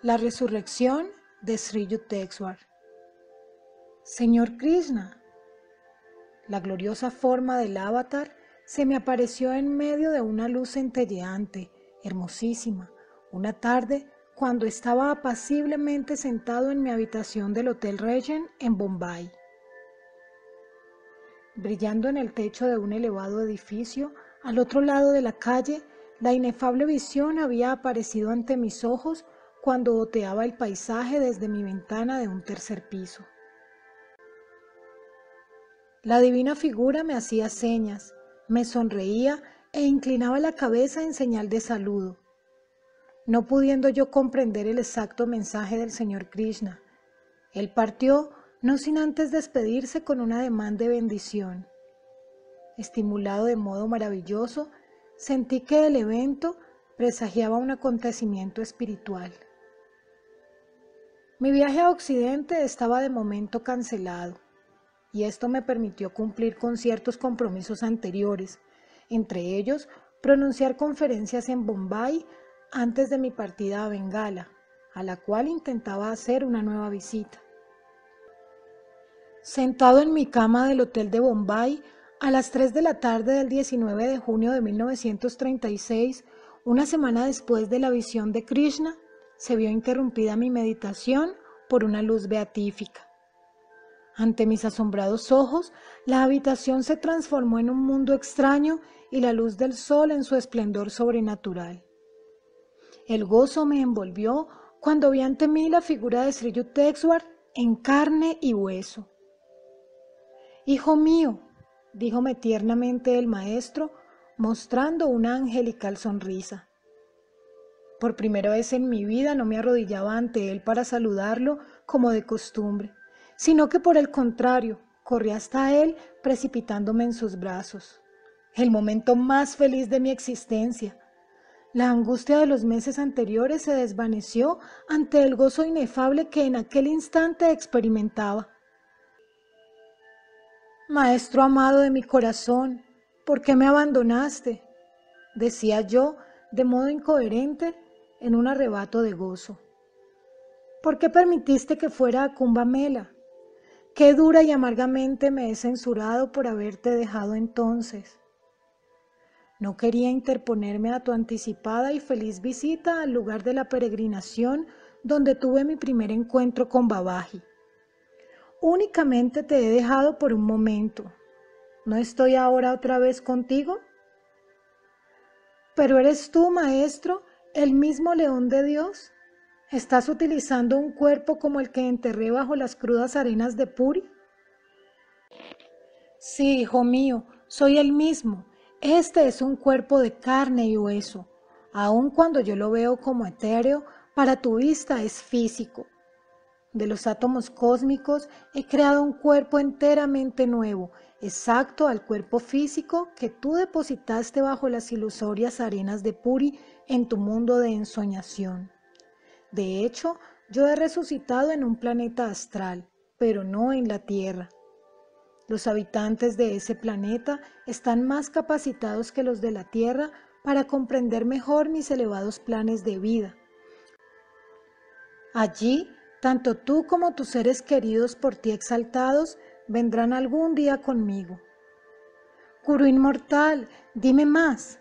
La resurrección de Sri Yukteswar. Señor Krishna, la gloriosa forma del avatar se me apareció en medio de una luz centelleante, hermosísima, una tarde cuando estaba apaciblemente sentado en mi habitación del Hotel Regent en Bombay. Brillando en el techo de un elevado edificio, al otro lado de la calle, la inefable visión había aparecido ante mis ojos cuando oteaba el paisaje desde mi ventana de un tercer piso. La divina figura me hacía señas, me sonreía e inclinaba la cabeza en señal de saludo. No pudiendo yo comprender el exacto mensaje del Señor Krishna, él partió no sin antes despedirse con un ademán de bendición. Estimulado de modo maravilloso, sentí que el evento presagiaba un acontecimiento espiritual. Mi viaje a Occidente estaba de momento cancelado y esto me permitió cumplir con ciertos compromisos anteriores, entre ellos pronunciar conferencias en Bombay antes de mi partida a Bengala, a la cual intentaba hacer una nueva visita. Sentado en mi cama del hotel de Bombay, a las 3 de la tarde del 19 de junio de 1936, una semana después de la visión de Krishna, se vio interrumpida mi meditación por una luz beatífica. Ante mis asombrados ojos, la habitación se transformó en un mundo extraño y la luz del sol en su esplendor sobrenatural. El gozo me envolvió cuando vi ante mí la figura de Sri Yukteswar en carne y hueso. Hijo mío, díjome tiernamente el maestro, mostrando una angelical sonrisa. Por primera vez en mi vida no me arrodillaba ante él para saludarlo como de costumbre sino que por el contrario, corrí hasta él precipitándome en sus brazos. El momento más feliz de mi existencia. La angustia de los meses anteriores se desvaneció ante el gozo inefable que en aquel instante experimentaba. Maestro amado de mi corazón, ¿por qué me abandonaste? decía yo de modo incoherente en un arrebato de gozo. ¿Por qué permitiste que fuera a Cumbamela? Qué dura y amargamente me he censurado por haberte dejado entonces. No quería interponerme a tu anticipada y feliz visita al lugar de la peregrinación donde tuve mi primer encuentro con Babaji. Únicamente te he dejado por un momento. ¿No estoy ahora otra vez contigo? Pero eres tú, maestro, el mismo león de Dios. ¿Estás utilizando un cuerpo como el que enterré bajo las crudas arenas de Puri? Sí, hijo mío, soy el mismo. Este es un cuerpo de carne y hueso. Aun cuando yo lo veo como etéreo, para tu vista es físico. De los átomos cósmicos he creado un cuerpo enteramente nuevo, exacto al cuerpo físico que tú depositaste bajo las ilusorias arenas de Puri en tu mundo de ensoñación. De hecho, yo he resucitado en un planeta astral, pero no en la Tierra. Los habitantes de ese planeta están más capacitados que los de la Tierra para comprender mejor mis elevados planes de vida. Allí, tanto tú como tus seres queridos por ti exaltados vendrán algún día conmigo. Curo inmortal, dime más.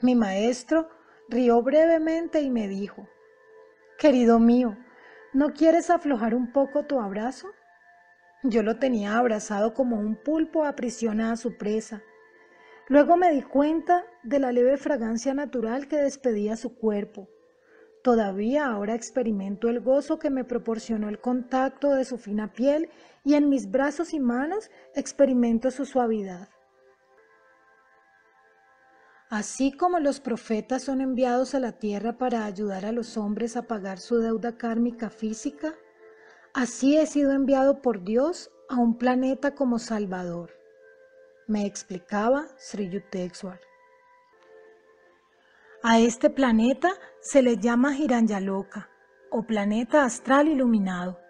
Mi maestro rió brevemente y me dijo, Querido mío, ¿no quieres aflojar un poco tu abrazo? Yo lo tenía abrazado como un pulpo aprisiona a su presa. Luego me di cuenta de la leve fragancia natural que despedía su cuerpo. Todavía ahora experimento el gozo que me proporcionó el contacto de su fina piel y en mis brazos y manos experimento su suavidad. Así como los profetas son enviados a la tierra para ayudar a los hombres a pagar su deuda kármica física, así he sido enviado por Dios a un planeta como Salvador. Me explicaba Sri Yukteswar. A este planeta se le llama Hiranyaloka o planeta astral iluminado.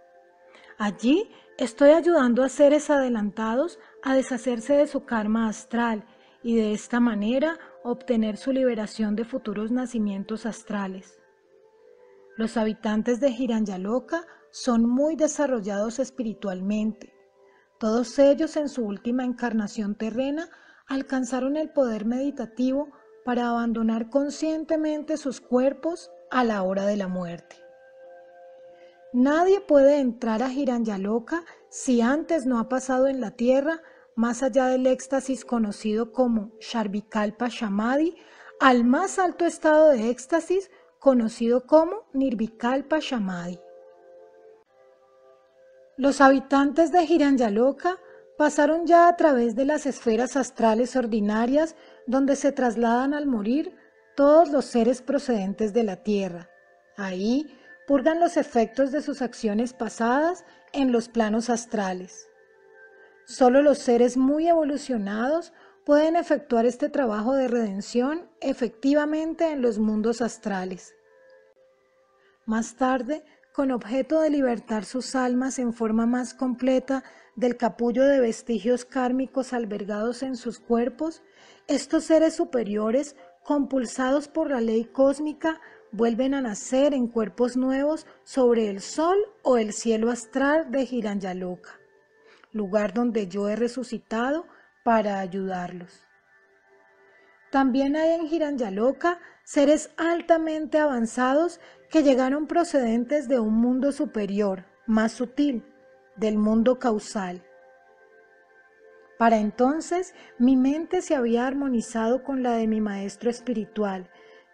Allí estoy ayudando a seres adelantados a deshacerse de su karma astral y de esta manera obtener su liberación de futuros nacimientos astrales. Los habitantes de Giranyaloka son muy desarrollados espiritualmente. Todos ellos en su última encarnación terrena alcanzaron el poder meditativo para abandonar conscientemente sus cuerpos a la hora de la muerte. Nadie puede entrar a Giranyaloka si antes no ha pasado en la tierra más allá del éxtasis conocido como Sharvikalpa Shamadhi, al más alto estado de éxtasis conocido como Nirvikalpa Shamadhi. Los habitantes de Hiranyaloka pasaron ya a través de las esferas astrales ordinarias donde se trasladan al morir todos los seres procedentes de la tierra. Ahí purgan los efectos de sus acciones pasadas en los planos astrales. Solo los seres muy evolucionados pueden efectuar este trabajo de redención efectivamente en los mundos astrales. Más tarde, con objeto de libertar sus almas en forma más completa del capullo de vestigios kármicos albergados en sus cuerpos, estos seres superiores, compulsados por la ley cósmica, vuelven a nacer en cuerpos nuevos sobre el sol o el cielo astral de Giranyaloka, lugar donde yo he resucitado para ayudarlos. También hay en Giranyaloka seres altamente avanzados que llegaron procedentes de un mundo superior, más sutil, del mundo causal. Para entonces mi mente se había armonizado con la de mi maestro espiritual,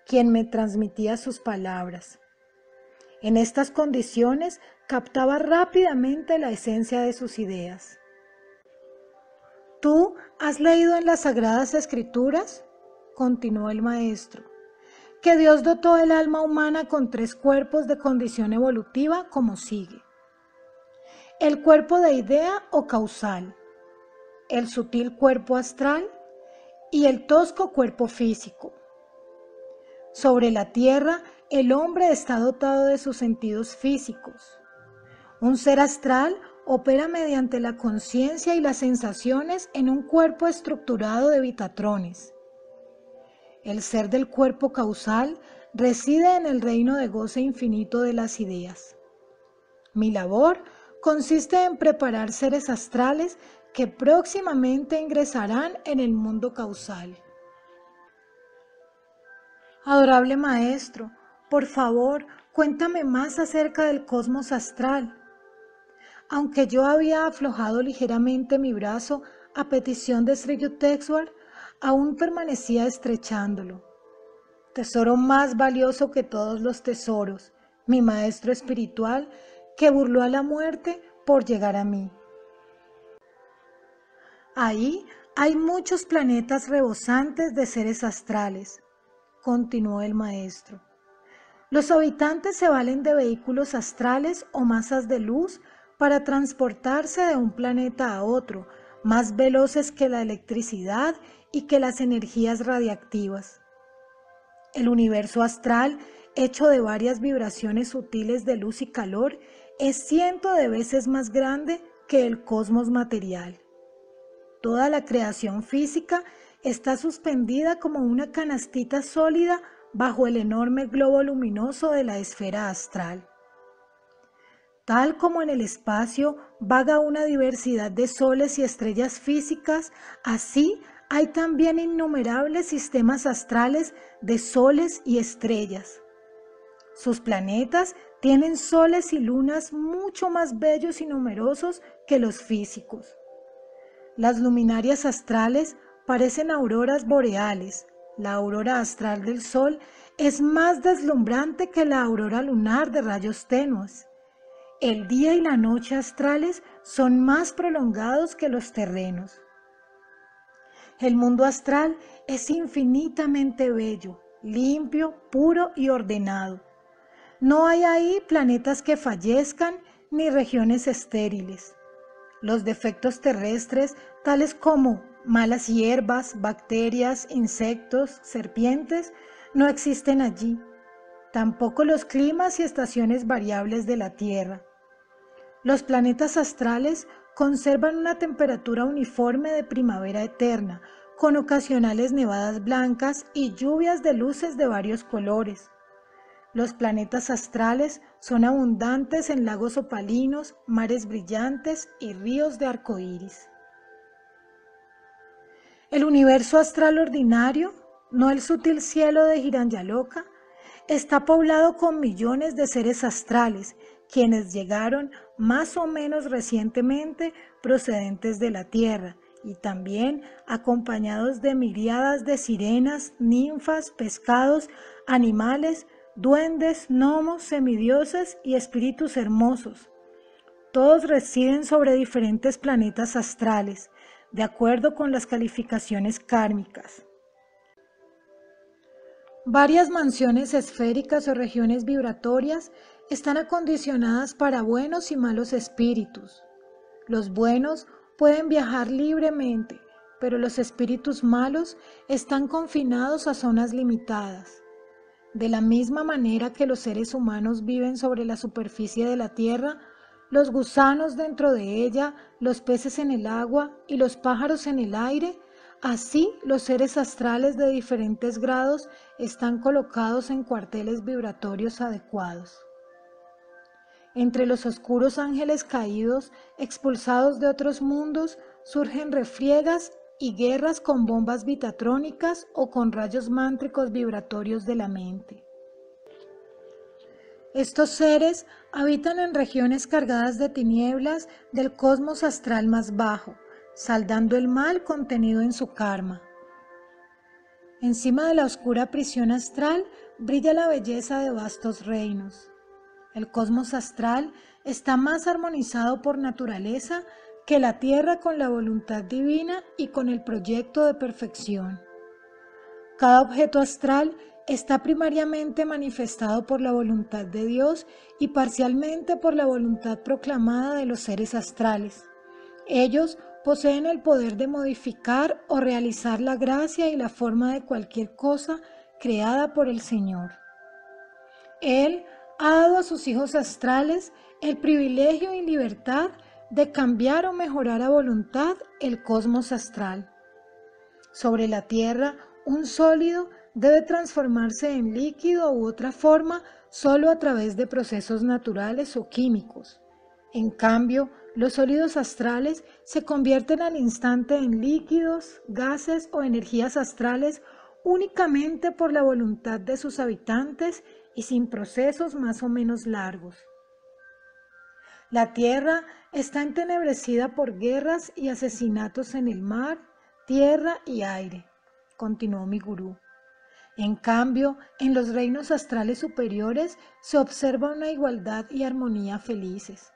quien me transmitía sus palabras. En estas condiciones captaba rápidamente la esencia de sus ideas. ¿Tú has leído en las Sagradas Escrituras? continuó el maestro que Dios dotó el alma humana con tres cuerpos de condición evolutiva como sigue. El cuerpo de idea o causal, el sutil cuerpo astral y el tosco cuerpo físico. Sobre la tierra, el hombre está dotado de sus sentidos físicos. Un ser astral opera mediante la conciencia y las sensaciones en un cuerpo estructurado de vitatrones el ser del cuerpo causal, reside en el reino de goce infinito de las ideas. Mi labor consiste en preparar seres astrales que próximamente ingresarán en el mundo causal. Adorable Maestro, por favor, cuéntame más acerca del cosmos astral. Aunque yo había aflojado ligeramente mi brazo a petición de Sri Yukteswar, aún permanecía estrechándolo. Tesoro más valioso que todos los tesoros, mi maestro espiritual que burló a la muerte por llegar a mí. Ahí hay muchos planetas rebosantes de seres astrales, continuó el maestro. Los habitantes se valen de vehículos astrales o masas de luz para transportarse de un planeta a otro, más veloces que la electricidad y que las energías radiactivas. El universo astral, hecho de varias vibraciones sutiles de luz y calor, es ciento de veces más grande que el cosmos material. Toda la creación física está suspendida como una canastita sólida bajo el enorme globo luminoso de la esfera astral. Tal como en el espacio vaga una diversidad de soles y estrellas físicas, así hay también innumerables sistemas astrales de soles y estrellas. Sus planetas tienen soles y lunas mucho más bellos y numerosos que los físicos. Las luminarias astrales parecen auroras boreales. La aurora astral del Sol es más deslumbrante que la aurora lunar de rayos tenues. El día y la noche astrales son más prolongados que los terrenos. El mundo astral es infinitamente bello, limpio, puro y ordenado. No hay ahí planetas que fallezcan ni regiones estériles. Los defectos terrestres, tales como malas hierbas, bacterias, insectos, serpientes, no existen allí. Tampoco los climas y estaciones variables de la Tierra. Los planetas astrales conservan una temperatura uniforme de primavera eterna, con ocasionales nevadas blancas y lluvias de luces de varios colores. Los planetas astrales son abundantes en lagos opalinos, mares brillantes y ríos de arcoíris. El universo astral ordinario, no el sutil cielo de Giranyaloka, está poblado con millones de seres astrales, quienes llegaron más o menos recientemente procedentes de la Tierra y también acompañados de miriadas de sirenas, ninfas, pescados, animales, duendes, gnomos, semidioses y espíritus hermosos. Todos residen sobre diferentes planetas astrales, de acuerdo con las calificaciones kármicas. Varias mansiones esféricas o regiones vibratorias están acondicionadas para buenos y malos espíritus. Los buenos pueden viajar libremente, pero los espíritus malos están confinados a zonas limitadas. De la misma manera que los seres humanos viven sobre la superficie de la tierra, los gusanos dentro de ella, los peces en el agua y los pájaros en el aire, así los seres astrales de diferentes grados están colocados en cuarteles vibratorios adecuados. Entre los oscuros ángeles caídos, expulsados de otros mundos, surgen refriegas y guerras con bombas vitatrónicas o con rayos mántricos vibratorios de la mente. Estos seres habitan en regiones cargadas de tinieblas del cosmos astral más bajo, saldando el mal contenido en su karma. Encima de la oscura prisión astral brilla la belleza de vastos reinos. El cosmos astral está más armonizado por naturaleza que la Tierra con la voluntad divina y con el proyecto de perfección. Cada objeto astral está primariamente manifestado por la voluntad de Dios y parcialmente por la voluntad proclamada de los seres astrales. Ellos poseen el poder de modificar o realizar la gracia y la forma de cualquier cosa creada por el Señor. Él ha dado a sus hijos astrales el privilegio y libertad de cambiar o mejorar a voluntad el cosmos astral. Sobre la Tierra, un sólido debe transformarse en líquido u otra forma solo a través de procesos naturales o químicos. En cambio, los sólidos astrales se convierten al instante en líquidos, gases o energías astrales únicamente por la voluntad de sus habitantes y sin procesos más o menos largos. La tierra está entenebrecida por guerras y asesinatos en el mar, tierra y aire, continuó mi gurú. En cambio, en los reinos astrales superiores se observa una igualdad y armonía felices.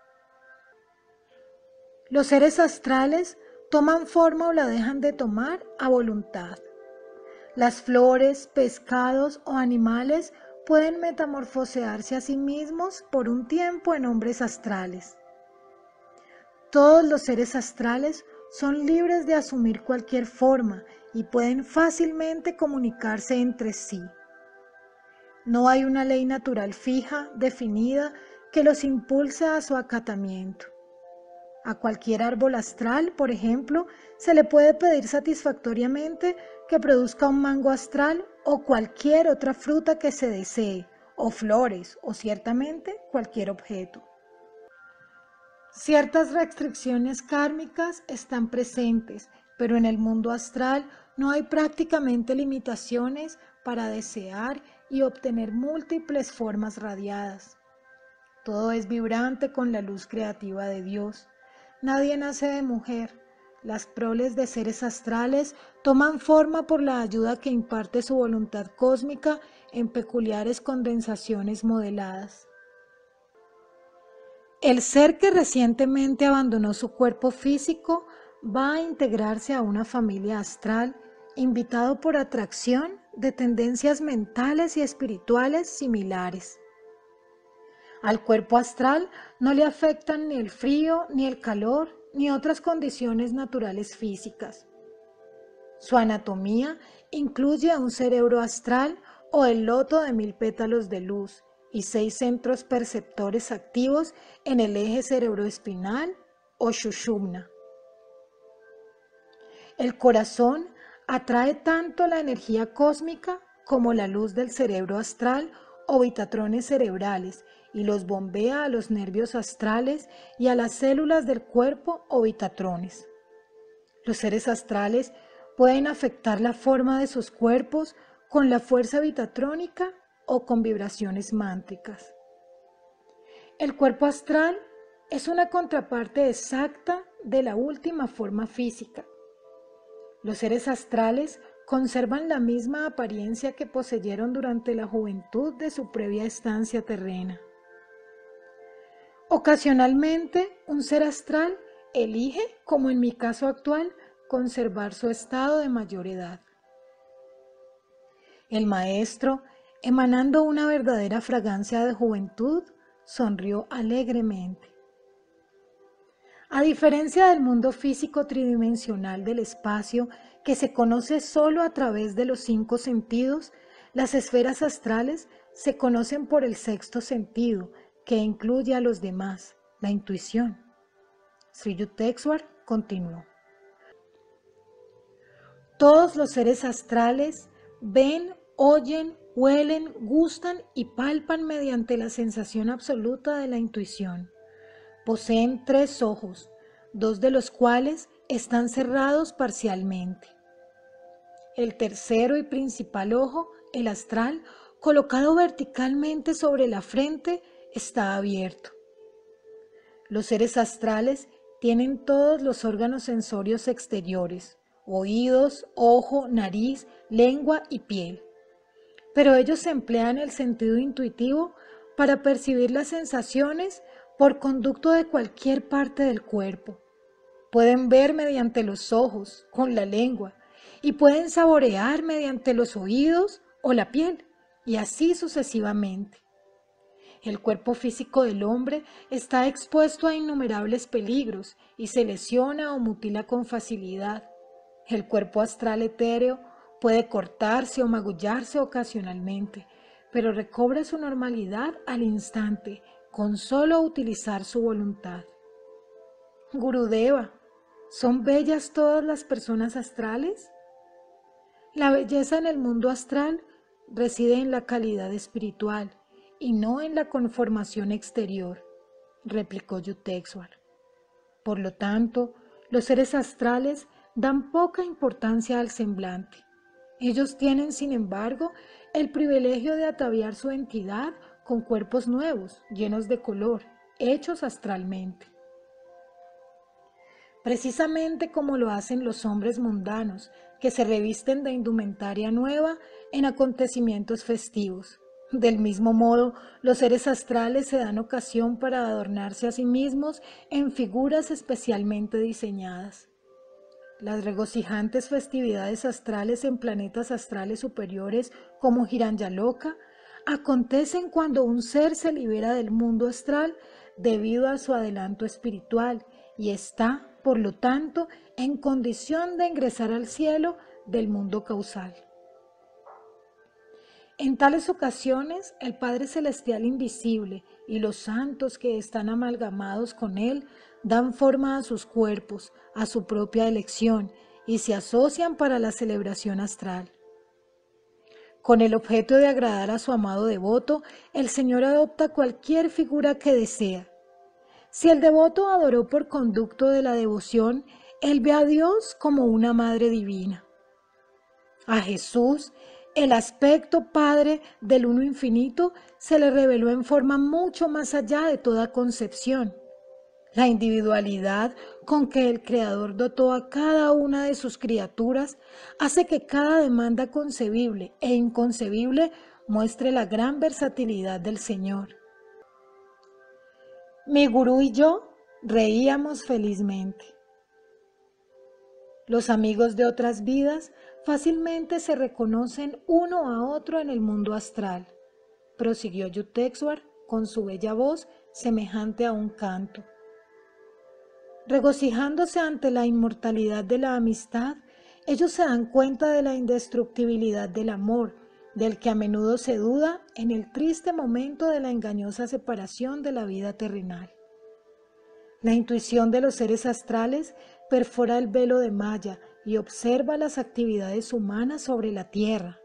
Los seres astrales toman forma o la dejan de tomar a voluntad. Las flores, pescados o animales pueden metamorfosearse a sí mismos por un tiempo en hombres astrales. Todos los seres astrales son libres de asumir cualquier forma y pueden fácilmente comunicarse entre sí. No hay una ley natural fija, definida, que los impulse a su acatamiento. A cualquier árbol astral, por ejemplo, se le puede pedir satisfactoriamente que produzca un mango astral o cualquier otra fruta que se desee, o flores, o ciertamente cualquier objeto. Ciertas restricciones kármicas están presentes, pero en el mundo astral no hay prácticamente limitaciones para desear y obtener múltiples formas radiadas. Todo es vibrante con la luz creativa de Dios. Nadie nace de mujer, las proles de seres astrales toman forma por la ayuda que imparte su voluntad cósmica en peculiares condensaciones modeladas. El ser que recientemente abandonó su cuerpo físico va a integrarse a una familia astral invitado por atracción de tendencias mentales y espirituales similares. Al cuerpo astral no le afectan ni el frío ni el calor ni otras condiciones naturales físicas. Su anatomía incluye un cerebro astral o el loto de mil pétalos de luz y seis centros perceptores activos en el eje cerebroespinal o shushumna. El corazón atrae tanto la energía cósmica como la luz del cerebro astral o vitatrones cerebrales y los bombea a los nervios astrales y a las células del cuerpo o vitatrones. Los seres astrales pueden afectar la forma de sus cuerpos con la fuerza vitatrónica o con vibraciones mántricas. El cuerpo astral es una contraparte exacta de la última forma física. Los seres astrales conservan la misma apariencia que poseyeron durante la juventud de su previa estancia terrena. Ocasionalmente, un ser astral elige, como en mi caso actual, conservar su estado de mayor edad. El maestro, emanando una verdadera fragancia de juventud, sonrió alegremente. A diferencia del mundo físico tridimensional del espacio, que se conoce solo a través de los cinco sentidos, las esferas astrales se conocen por el sexto sentido, que incluye a los demás, la intuición. Sri Yukteswar continuó. Todos los seres astrales ven, oyen, huelen, gustan y palpan mediante la sensación absoluta de la intuición. Poseen tres ojos, dos de los cuales están cerrados parcialmente. El tercero y principal ojo, el astral, colocado verticalmente sobre la frente, está abierto. Los seres astrales tienen todos los órganos sensorios exteriores, oídos, ojo, nariz, lengua y piel. Pero ellos emplean el sentido intuitivo para percibir las sensaciones por conducto de cualquier parte del cuerpo. Pueden ver mediante los ojos, con la lengua, y pueden saborear mediante los oídos o la piel, y así sucesivamente. El cuerpo físico del hombre está expuesto a innumerables peligros y se lesiona o mutila con facilidad. El cuerpo astral etéreo puede cortarse o magullarse ocasionalmente, pero recobra su normalidad al instante con solo utilizar su voluntad. Gurudeva, ¿son bellas todas las personas astrales? La belleza en el mundo astral reside en la calidad espiritual y no en la conformación exterior, replicó Yukteswar. Por lo tanto, los seres astrales dan poca importancia al semblante. Ellos tienen, sin embargo, el privilegio de ataviar su entidad con cuerpos nuevos, llenos de color, hechos astralmente. Precisamente como lo hacen los hombres mundanos, que se revisten de indumentaria nueva en acontecimientos festivos. Del mismo modo, los seres astrales se dan ocasión para adornarse a sí mismos en figuras especialmente diseñadas. Las regocijantes festividades astrales en planetas astrales superiores como Giranyaloka acontecen cuando un ser se libera del mundo astral debido a su adelanto espiritual y está, por lo tanto, en condición de ingresar al cielo del mundo causal. En tales ocasiones, el Padre Celestial Invisible y los santos que están amalgamados con Él dan forma a sus cuerpos, a su propia elección, y se asocian para la celebración astral. Con el objeto de agradar a su amado devoto, el Señor adopta cualquier figura que desea. Si el devoto adoró por conducto de la devoción, él ve a Dios como una Madre Divina. A Jesús, el aspecto Padre del Uno Infinito, se le reveló en forma mucho más allá de toda concepción. La individualidad con que el Creador dotó a cada una de sus criaturas hace que cada demanda concebible e inconcebible muestre la gran versatilidad del Señor. Mi gurú y yo reíamos felizmente. Los amigos de otras vidas fácilmente se reconocen uno a otro en el mundo astral, prosiguió Yukteswar con su bella voz semejante a un canto. Regocijándose ante la inmortalidad de la amistad, ellos se dan cuenta de la indestructibilidad del amor, del que a menudo se duda en el triste momento de la engañosa separación de la vida terrenal. La intuición de los seres astrales perfora el velo de Maya y observa las actividades humanas sobre la tierra.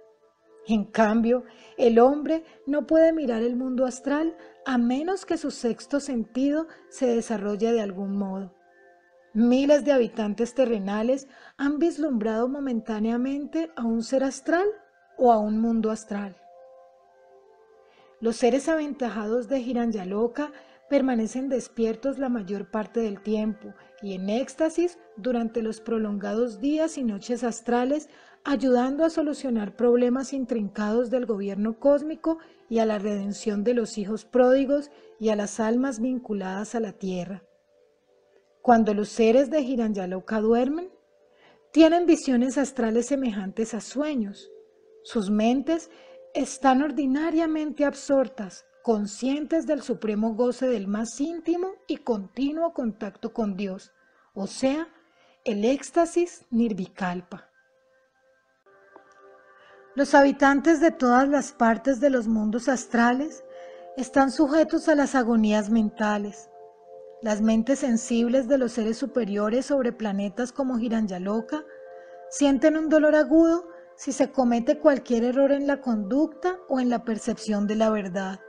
En cambio, el hombre no puede mirar el mundo astral a menos que su sexto sentido se desarrolle de algún modo. Miles de habitantes terrenales han vislumbrado momentáneamente a un ser astral o a un mundo astral. Los seres aventajados de Giranyaloka permanecen despiertos la mayor parte del tiempo y en éxtasis durante los prolongados días y noches astrales, ayudando a solucionar problemas intrincados del gobierno cósmico y a la redención de los hijos pródigos y a las almas vinculadas a la tierra. Cuando los seres de Giranyaloka duermen, tienen visiones astrales semejantes a sueños. Sus mentes están ordinariamente absortas, conscientes del supremo goce del más íntimo y continuo contacto con Dios, o sea, el éxtasis nirvikalpa. Los habitantes de todas las partes de los mundos astrales están sujetos a las agonías mentales. Las mentes sensibles de los seres superiores sobre planetas como Giranyaloka sienten un dolor agudo si se comete cualquier error en la conducta o en la percepción de la verdad.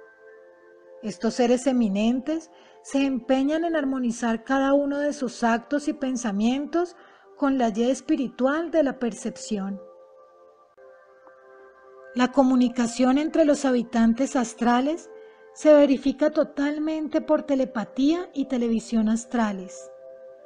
Estos seres eminentes se empeñan en armonizar cada uno de sus actos y pensamientos con la ley espiritual de la percepción. La comunicación entre los habitantes astrales se verifica totalmente por telepatía y televisión astrales.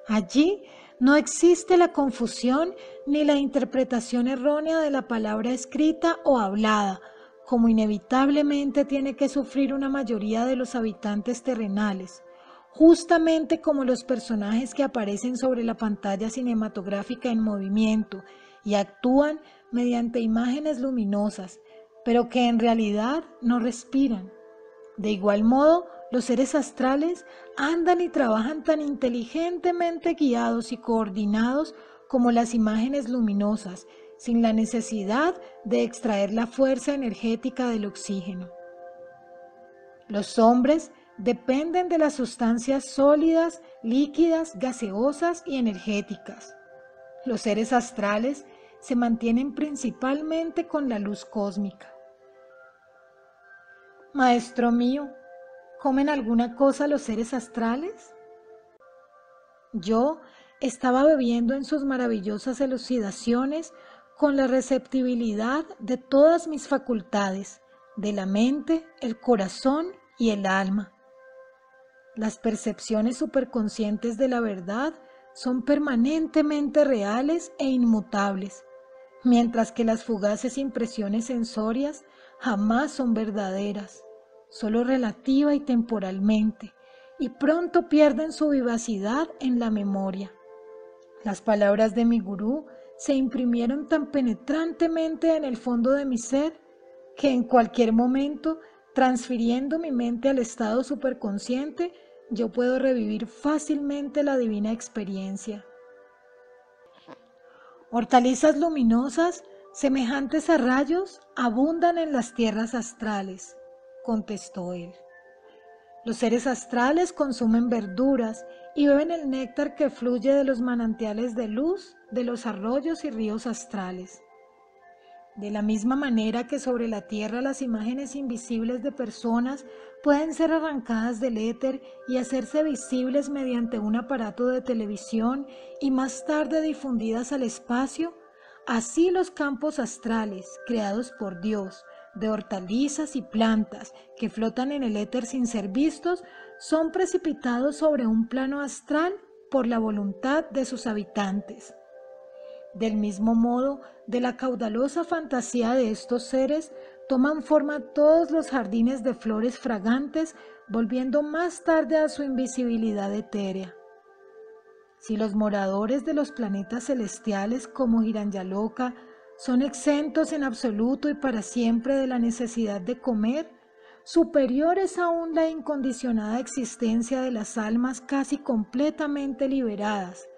Allí no existe la confusión ni la interpretación errónea de la palabra escrita o hablada, como inevitablemente tiene que sufrir una mayoría de los habitantes terrenales, justamente como los personajes que aparecen sobre la pantalla cinematográfica en movimiento y actúan mediante imágenes luminosas, pero que en realidad no respiran. De igual modo, los seres astrales andan y trabajan tan inteligentemente guiados y coordinados como las imágenes luminosas, sin la necesidad de extraer la fuerza energética del oxígeno. Los hombres dependen de las sustancias sólidas, líquidas, gaseosas y energéticas. Los seres astrales se mantienen principalmente con la luz cósmica. Maestro mío, ¿Comen alguna cosa los seres astrales? Yo estaba bebiendo en sus maravillosas elucidaciones con la receptibilidad de todas mis facultades, de la mente, el corazón y el alma. Las percepciones superconscientes de la verdad son permanentemente reales e inmutables, mientras que las fugaces impresiones sensorias jamás son verdaderas solo relativa y temporalmente, y pronto pierden su vivacidad en la memoria. Las palabras de mi gurú se imprimieron tan penetrantemente en el fondo de mi ser que en cualquier momento, transfiriendo mi mente al estado superconsciente, yo puedo revivir fácilmente la divina experiencia. Hortalizas luminosas, semejantes a rayos, abundan en las tierras astrales contestó él. Los seres astrales consumen verduras y beben el néctar que fluye de los manantiales de luz de los arroyos y ríos astrales. De la misma manera que sobre la tierra las imágenes invisibles de personas pueden ser arrancadas del éter y hacerse visibles mediante un aparato de televisión y más tarde difundidas al espacio, así los campos astrales, creados por Dios, de hortalizas y plantas que flotan en el éter sin ser vistos son precipitados sobre un plano astral por la voluntad de sus habitantes. Del mismo modo, de la caudalosa fantasía de estos seres toman forma todos los jardines de flores fragantes, volviendo más tarde a su invisibilidad etérea. Si los moradores de los planetas celestiales como Giranyaloka son exentos en absoluto y para siempre de la necesidad de comer, superiores aún la incondicionada existencia de las almas casi completamente liberadas,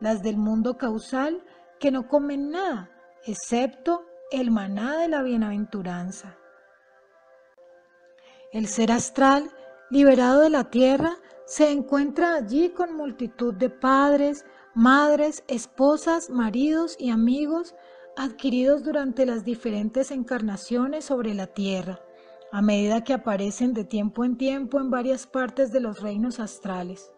las del mundo causal que no comen nada, excepto el maná de la bienaventuranza. El ser astral, liberado de la tierra, se encuentra allí con multitud de padres, madres, esposas, maridos y amigos adquiridos durante las diferentes encarnaciones sobre la tierra, a medida que aparecen de tiempo en tiempo en varias partes de los reinos astrales.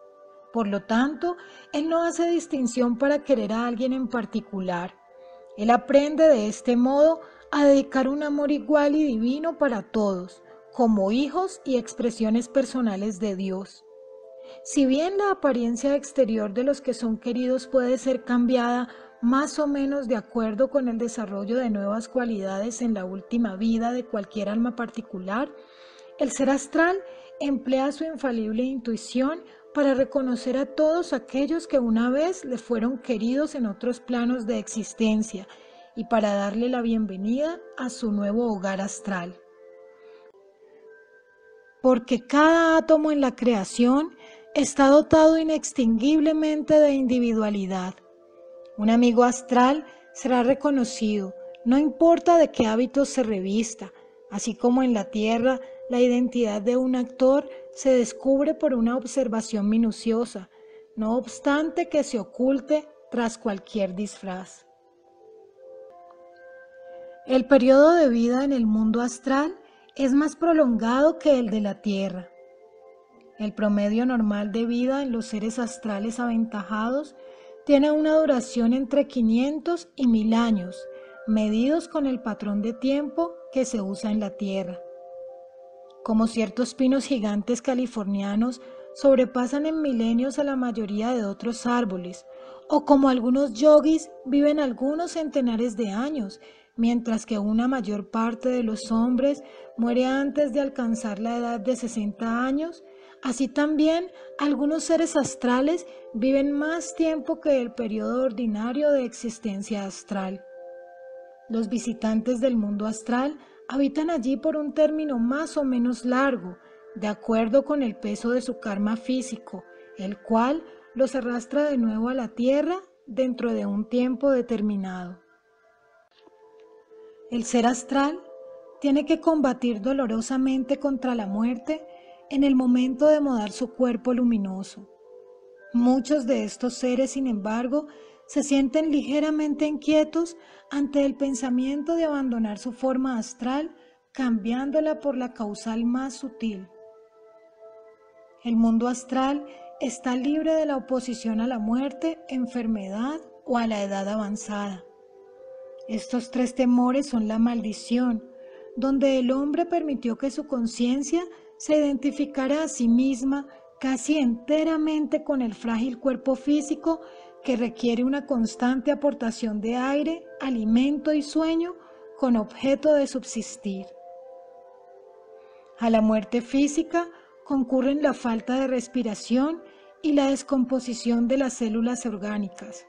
Por lo tanto, Él no hace distinción para querer a alguien en particular. Él aprende de este modo a dedicar un amor igual y divino para todos, como hijos y expresiones personales de Dios. Si bien la apariencia exterior de los que son queridos puede ser cambiada más o menos de acuerdo con el desarrollo de nuevas cualidades en la última vida de cualquier alma particular, el ser astral emplea su infalible intuición para reconocer a todos aquellos que una vez le fueron queridos en otros planos de existencia y para darle la bienvenida a su nuevo hogar astral. Porque cada átomo en la creación está dotado inextinguiblemente de individualidad un amigo astral será reconocido, no importa de qué hábitos se revista, así como en la Tierra la identidad de un actor se descubre por una observación minuciosa, no obstante que se oculte tras cualquier disfraz. El periodo de vida en el mundo astral es más prolongado que el de la Tierra. El promedio normal de vida en los seres astrales aventajados tiene una duración entre 500 y 1000 años, medidos con el patrón de tiempo que se usa en la Tierra. Como ciertos pinos gigantes californianos sobrepasan en milenios a la mayoría de otros árboles, o como algunos yogis viven algunos centenares de años, mientras que una mayor parte de los hombres muere antes de alcanzar la edad de 60 años, Así también algunos seres astrales viven más tiempo que el periodo ordinario de existencia astral. Los visitantes del mundo astral habitan allí por un término más o menos largo, de acuerdo con el peso de su karma físico, el cual los arrastra de nuevo a la Tierra dentro de un tiempo determinado. El ser astral tiene que combatir dolorosamente contra la muerte en el momento de modar su cuerpo luminoso. Muchos de estos seres, sin embargo, se sienten ligeramente inquietos ante el pensamiento de abandonar su forma astral, cambiándola por la causal más sutil. El mundo astral está libre de la oposición a la muerte, enfermedad o a la edad avanzada. Estos tres temores son la maldición, donde el hombre permitió que su conciencia se identificará a sí misma casi enteramente con el frágil cuerpo físico que requiere una constante aportación de aire, alimento y sueño con objeto de subsistir. A la muerte física concurren la falta de respiración y la descomposición de las células orgánicas.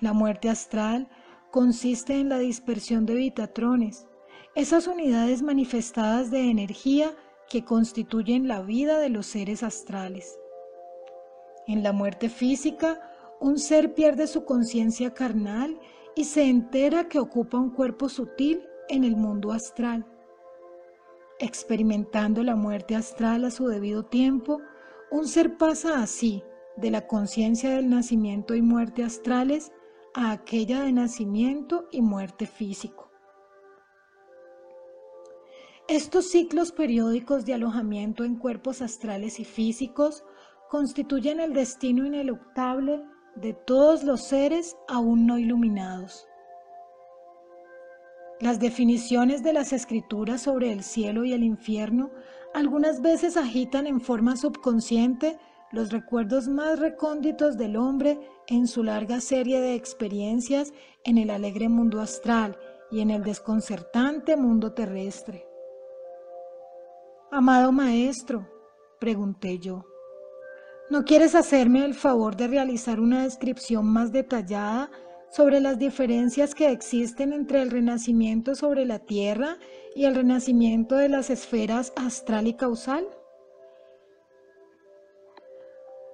La muerte astral consiste en la dispersión de vitatrones, esas unidades manifestadas de energía que constituyen la vida de los seres astrales. En la muerte física, un ser pierde su conciencia carnal y se entera que ocupa un cuerpo sutil en el mundo astral. Experimentando la muerte astral a su debido tiempo, un ser pasa así de la conciencia del nacimiento y muerte astrales a aquella de nacimiento y muerte físico. Estos ciclos periódicos de alojamiento en cuerpos astrales y físicos constituyen el destino ineluctable de todos los seres aún no iluminados. Las definiciones de las escrituras sobre el cielo y el infierno algunas veces agitan en forma subconsciente los recuerdos más recónditos del hombre en su larga serie de experiencias en el alegre mundo astral y en el desconcertante mundo terrestre. Amado maestro, pregunté yo, ¿no quieres hacerme el favor de realizar una descripción más detallada sobre las diferencias que existen entre el renacimiento sobre la Tierra y el renacimiento de las esferas astral y causal?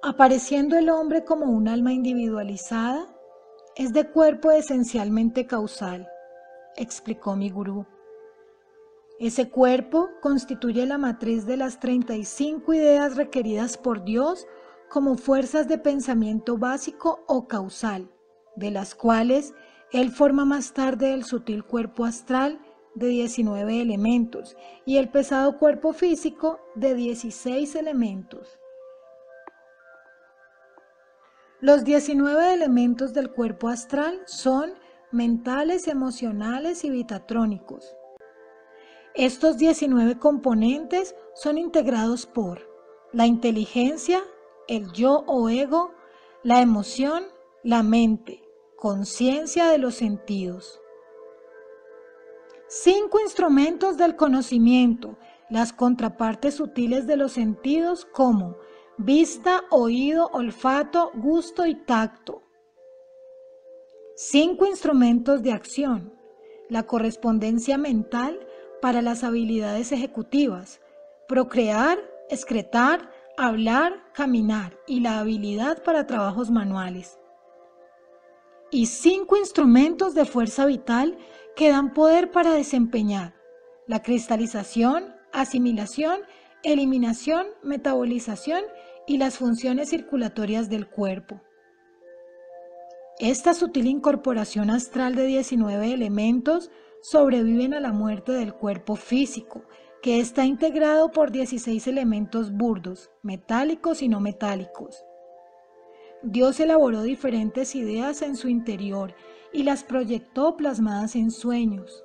Apareciendo el hombre como un alma individualizada, es de cuerpo esencialmente causal, explicó mi gurú. Ese cuerpo constituye la matriz de las 35 ideas requeridas por Dios como fuerzas de pensamiento básico o causal, de las cuales Él forma más tarde el sutil cuerpo astral de 19 elementos y el pesado cuerpo físico de 16 elementos. Los 19 elementos del cuerpo astral son mentales, emocionales y vitatrónicos. Estos 19 componentes son integrados por la inteligencia, el yo o ego, la emoción, la mente, conciencia de los sentidos. Cinco instrumentos del conocimiento, las contrapartes sutiles de los sentidos como vista, oído, olfato, gusto y tacto. Cinco instrumentos de acción, la correspondencia mental para las habilidades ejecutivas, procrear, excretar, hablar, caminar y la habilidad para trabajos manuales. Y cinco instrumentos de fuerza vital que dan poder para desempeñar la cristalización, asimilación, eliminación, metabolización y las funciones circulatorias del cuerpo. Esta sutil incorporación astral de 19 elementos sobreviven a la muerte del cuerpo físico, que está integrado por 16 elementos burdos, metálicos y no metálicos. Dios elaboró diferentes ideas en su interior y las proyectó plasmadas en sueños.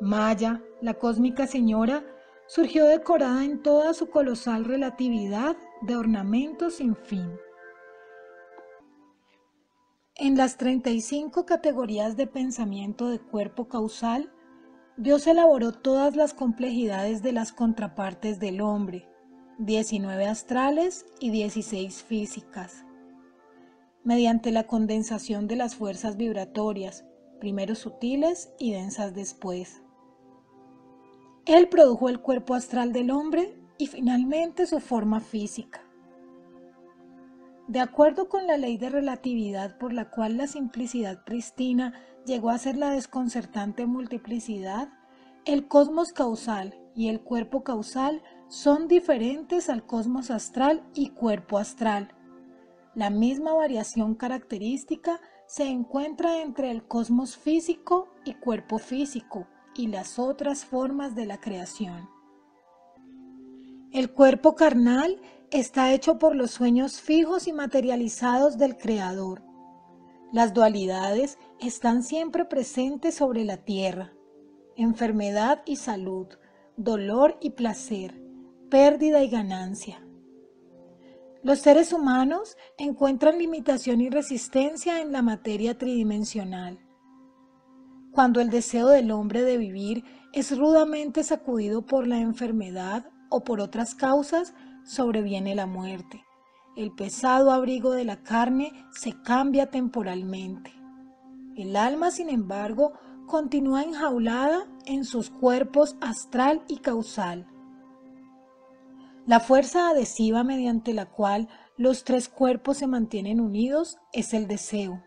Maya, la cósmica señora, surgió decorada en toda su colosal relatividad de ornamentos sin fin. En las 35 categorías de pensamiento de cuerpo causal, Dios elaboró todas las complejidades de las contrapartes del hombre, 19 astrales y 16 físicas mediante la condensación de las fuerzas vibratorias, primero sutiles y densas después. Él produjo el cuerpo astral del hombre y finalmente su forma física. De acuerdo con la ley de relatividad por la cual la simplicidad pristina llegó a ser la desconcertante multiplicidad, el cosmos causal y el cuerpo causal son diferentes al cosmos astral y cuerpo astral la misma variación característica se encuentra entre el cosmos físico y cuerpo físico y las otras formas de la creación. El cuerpo carnal está hecho por los sueños fijos y materializados del Creador. Las dualidades están siempre presentes sobre la tierra. Enfermedad y salud, dolor y placer, pérdida y ganancia. Los seres humanos encuentran limitación y resistencia en la materia tridimensional. Cuando el deseo del hombre de vivir es rudamente sacudido por la enfermedad o por otras causas, sobreviene la muerte. El pesado abrigo de la carne se cambia temporalmente. El alma, sin embargo, continúa enjaulada en sus cuerpos astral y causal la fuerza adhesiva mediante la cual los tres cuerpos se mantienen unidos es el deseo.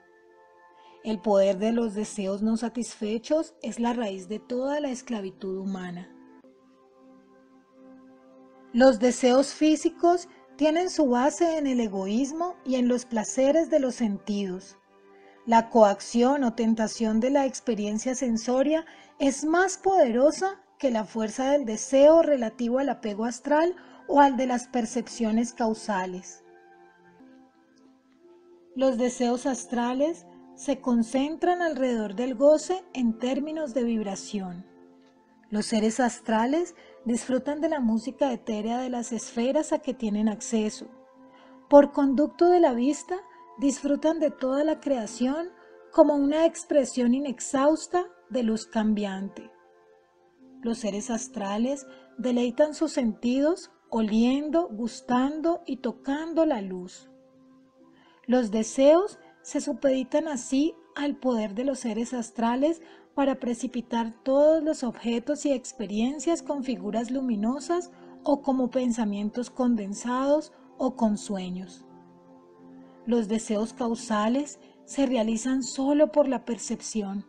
El poder de los deseos no satisfechos es la raíz de toda la esclavitud humana. Los deseos físicos tienen su base en el egoísmo y en los placeres de los sentidos. La coacción o tentación de la experiencia sensoria es más poderosa que la fuerza del deseo relativo al apego astral o al de las percepciones causales. Los deseos astrales se concentran alrededor del goce en términos de vibración. Los seres astrales disfrutan de la música etérea de las esferas a que tienen acceso. Por conducto de la vista, disfrutan de toda la creación como una expresión inexhausta de luz cambiante. Los seres astrales deleitan sus sentidos oliendo, gustando y tocando la luz. Los deseos se supeditan así al poder de los seres astrales para precipitar todos los objetos y experiencias con figuras luminosas o como pensamientos condensados o con sueños. Los deseos causales se realizan solo por la percepción.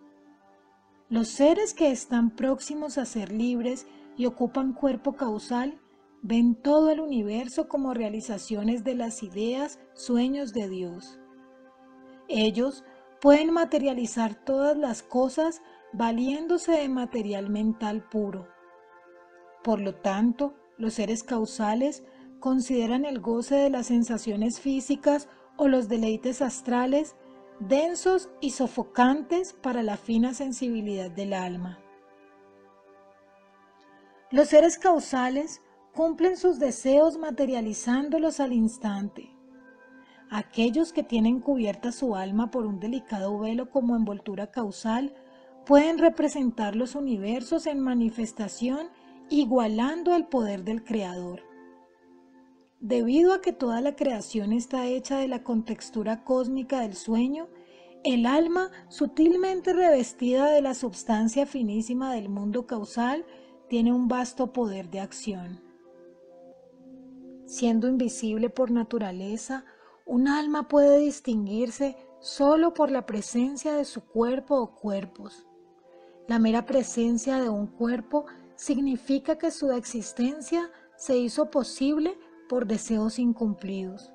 Los seres que están próximos a ser libres y ocupan cuerpo causal ven todo el universo como realizaciones de las ideas, sueños de Dios. Ellos pueden materializar todas las cosas valiéndose de material mental puro. Por lo tanto, los seres causales consideran el goce de las sensaciones físicas o los deleites astrales densos y sofocantes para la fina sensibilidad del alma. Los seres causales cumplen sus deseos materializándolos al instante. Aquellos que tienen cubierta su alma por un delicado velo como envoltura causal pueden representar los universos en manifestación igualando el poder del Creador. Debido a que toda la creación está hecha de la contextura cósmica del sueño, el alma, sutilmente revestida de la substancia finísima del mundo causal, tiene un vasto poder de acción. Siendo invisible por naturaleza, un alma puede distinguirse solo por la presencia de su cuerpo o cuerpos. La mera presencia de un cuerpo significa que su existencia se hizo posible por deseos incumplidos.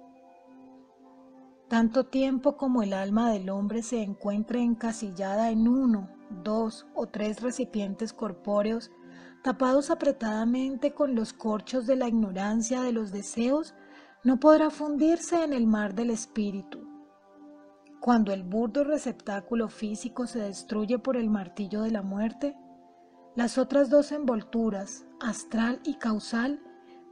Tanto tiempo como el alma del hombre se encuentre encasillada en uno, dos o tres recipientes corpóreos, tapados apretadamente con los corchos de la ignorancia de los deseos, no podrá fundirse en el mar del espíritu. Cuando el burdo receptáculo físico se destruye por el martillo de la muerte, las otras dos envolturas, astral y causal,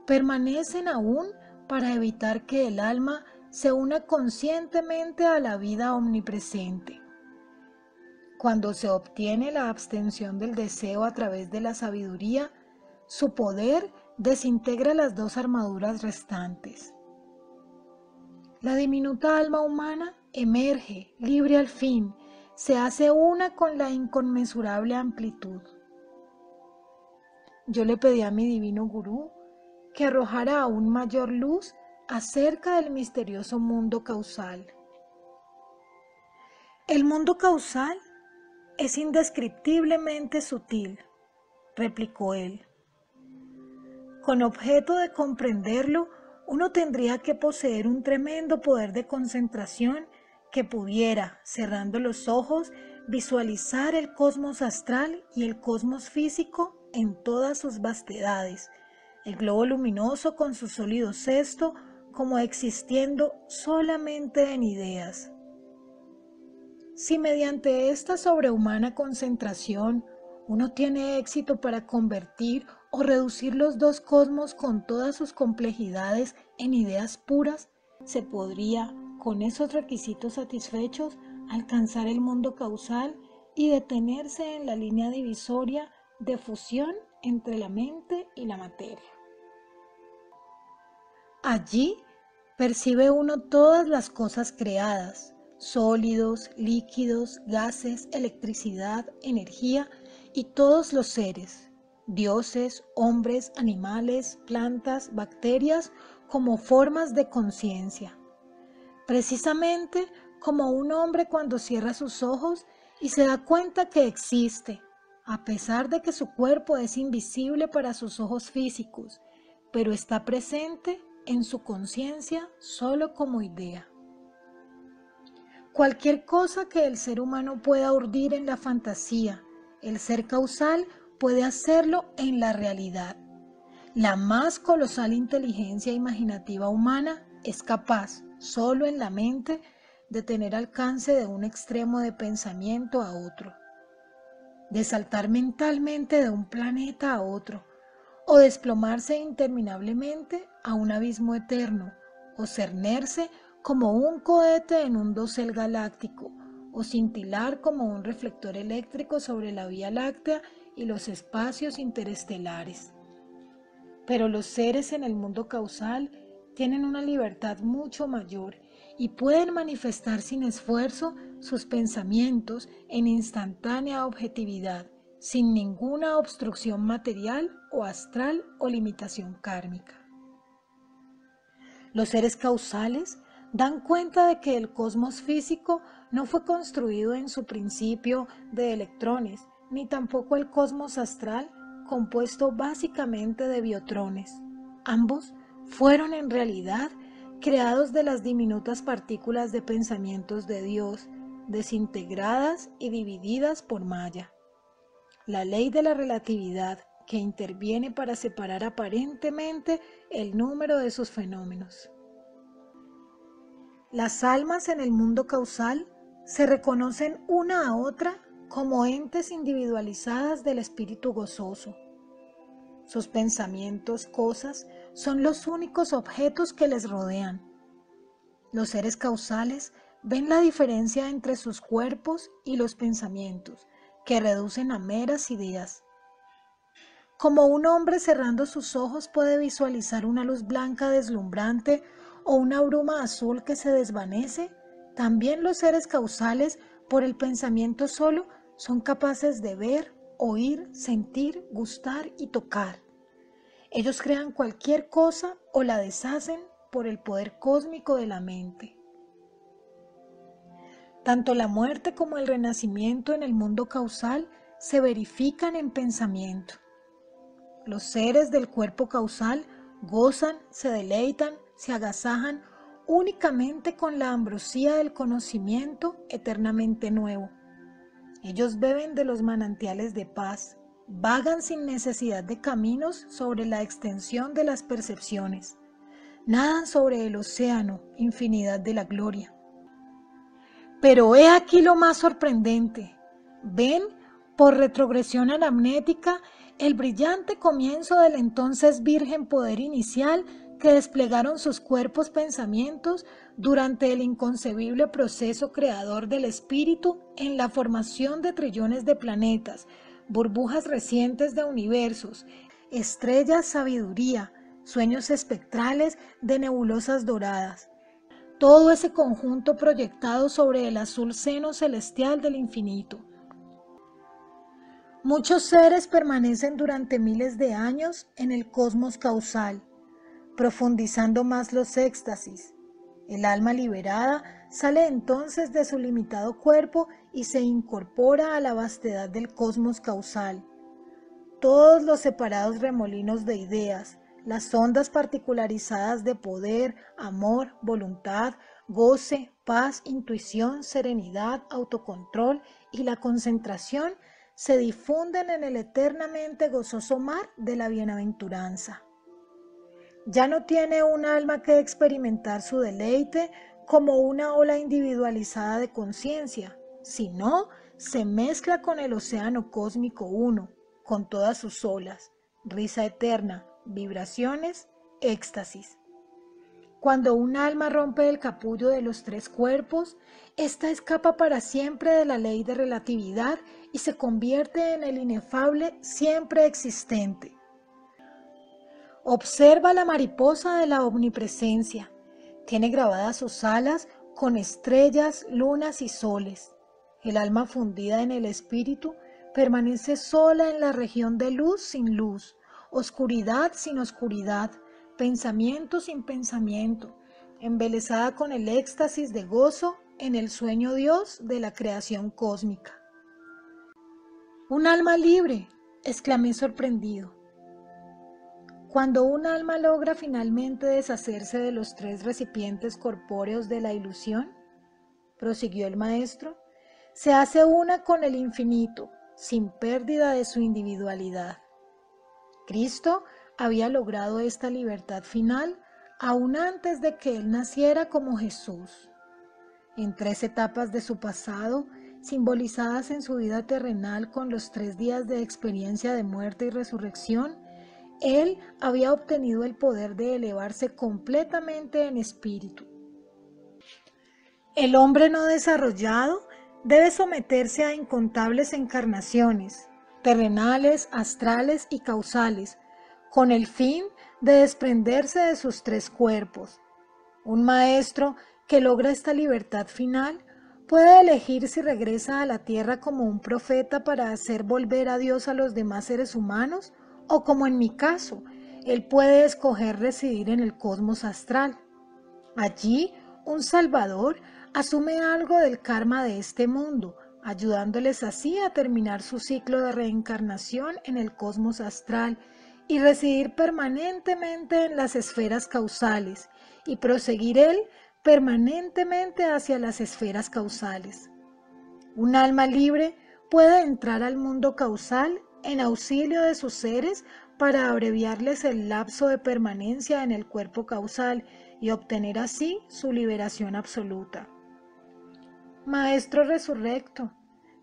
permanecen aún para evitar que el alma se una conscientemente a la vida omnipresente. Cuando se obtiene la abstención del deseo a través de la sabiduría, su poder desintegra las dos armaduras restantes. La diminuta alma humana emerge, libre al fin, se hace una con la inconmensurable amplitud. Yo le pedí a mi divino gurú que arrojará aún mayor luz acerca del misterioso mundo causal. El mundo causal es indescriptiblemente sutil, replicó él. Con objeto de comprenderlo, uno tendría que poseer un tremendo poder de concentración que pudiera, cerrando los ojos, visualizar el cosmos astral y el cosmos físico en todas sus vastedades, el globo luminoso con su sólido cesto como existiendo solamente en ideas. Si mediante esta sobrehumana concentración uno tiene éxito para convertir o reducir los dos cosmos con todas sus complejidades en ideas puras, se podría, con esos requisitos satisfechos, alcanzar el mundo causal y detenerse en la línea divisoria de fusión entre la mente y la materia. Allí percibe uno todas las cosas creadas, sólidos, líquidos, gases, electricidad, energía y todos los seres, dioses, hombres, animales, plantas, bacterias, como formas de conciencia. Precisamente como un hombre cuando cierra sus ojos y se da cuenta que existe, a pesar de que su cuerpo es invisible para sus ojos físicos, pero está presente en su conciencia solo como idea. Cualquier cosa que el ser humano pueda urdir en la fantasía, el ser causal puede hacerlo en la realidad. La más colosal inteligencia imaginativa humana es capaz, solo en la mente, de tener alcance de un extremo de pensamiento a otro de saltar mentalmente de un planeta a otro, o desplomarse interminablemente a un abismo eterno, o cernerse como un cohete en un dosel galáctico, o cintilar como un reflector eléctrico sobre la Vía Láctea y los espacios interestelares. Pero los seres en el mundo causal tienen una libertad mucho mayor y pueden manifestar sin esfuerzo sus pensamientos en instantánea objetividad, sin ninguna obstrucción material o astral o limitación kármica. Los seres causales dan cuenta de que el cosmos físico no fue construido en su principio de electrones, ni tampoco el cosmos astral compuesto básicamente de biotrones. Ambos fueron en realidad creados de las diminutas partículas de pensamientos de Dios, desintegradas y divididas por malla. La ley de la relatividad que interviene para separar aparentemente el número de sus fenómenos. Las almas en el mundo causal se reconocen una a otra como entes individualizadas del espíritu gozoso. Sus pensamientos, cosas, son los únicos objetos que les rodean. Los seres causales ven la diferencia entre sus cuerpos y los pensamientos, que reducen a meras ideas. Como un hombre cerrando sus ojos puede visualizar una luz blanca deslumbrante o una bruma azul que se desvanece, también los seres causales, por el pensamiento solo, son capaces de ver, oír, sentir, gustar y tocar. Ellos crean cualquier cosa o la deshacen por el poder cósmico de la mente. Tanto la muerte como el renacimiento en el mundo causal se verifican en pensamiento. Los seres del cuerpo causal gozan, se deleitan, se agasajan únicamente con la ambrosía del conocimiento eternamente nuevo. Ellos beben de los manantiales de paz, vagan sin necesidad de caminos sobre la extensión de las percepciones, nadan sobre el océano, infinidad de la gloria. Pero he aquí lo más sorprendente. Ven, por retrogresión anamnética, el brillante comienzo del entonces virgen poder inicial que desplegaron sus cuerpos pensamientos durante el inconcebible proceso creador del espíritu en la formación de trillones de planetas, burbujas recientes de universos, estrellas sabiduría, sueños espectrales de nebulosas doradas. Todo ese conjunto proyectado sobre el azul seno celestial del infinito. Muchos seres permanecen durante miles de años en el cosmos causal, profundizando más los éxtasis. El alma liberada sale entonces de su limitado cuerpo y se incorpora a la vastedad del cosmos causal. Todos los separados remolinos de ideas, las ondas particularizadas de poder, amor, voluntad, goce, paz, intuición, serenidad, autocontrol y la concentración se difunden en el eternamente gozoso mar de la bienaventuranza. Ya no tiene un alma que experimentar su deleite como una ola individualizada de conciencia, sino se mezcla con el océano cósmico uno, con todas sus olas, risa eterna, vibraciones, éxtasis. Cuando un alma rompe el capullo de los tres cuerpos, ésta escapa para siempre de la ley de relatividad y se convierte en el inefable siempre existente. Observa la mariposa de la omnipresencia. Tiene grabadas sus alas con estrellas, lunas y soles. El alma fundida en el espíritu permanece sola en la región de luz sin luz, oscuridad sin oscuridad, pensamiento sin pensamiento, embelesada con el éxtasis de gozo en el sueño Dios de la creación cósmica. Un alma libre, exclamé sorprendido. Cuando un alma logra finalmente deshacerse de los tres recipientes corpóreos de la ilusión, prosiguió el maestro, se hace una con el infinito, sin pérdida de su individualidad. Cristo había logrado esta libertad final aún antes de que él naciera como Jesús. En tres etapas de su pasado, simbolizadas en su vida terrenal con los tres días de experiencia de muerte y resurrección, él había obtenido el poder de elevarse completamente en espíritu. El hombre no desarrollado debe someterse a incontables encarnaciones, terrenales, astrales y causales, con el fin de desprenderse de sus tres cuerpos. Un maestro que logra esta libertad final puede elegir si regresa a la tierra como un profeta para hacer volver a Dios a los demás seres humanos o como en mi caso, él puede escoger residir en el cosmos astral. Allí, un Salvador asume algo del karma de este mundo, ayudándoles así a terminar su ciclo de reencarnación en el cosmos astral y residir permanentemente en las esferas causales y proseguir él permanentemente hacia las esferas causales. Un alma libre puede entrar al mundo causal en auxilio de sus seres para abreviarles el lapso de permanencia en el cuerpo causal y obtener así su liberación absoluta. Maestro resurrecto,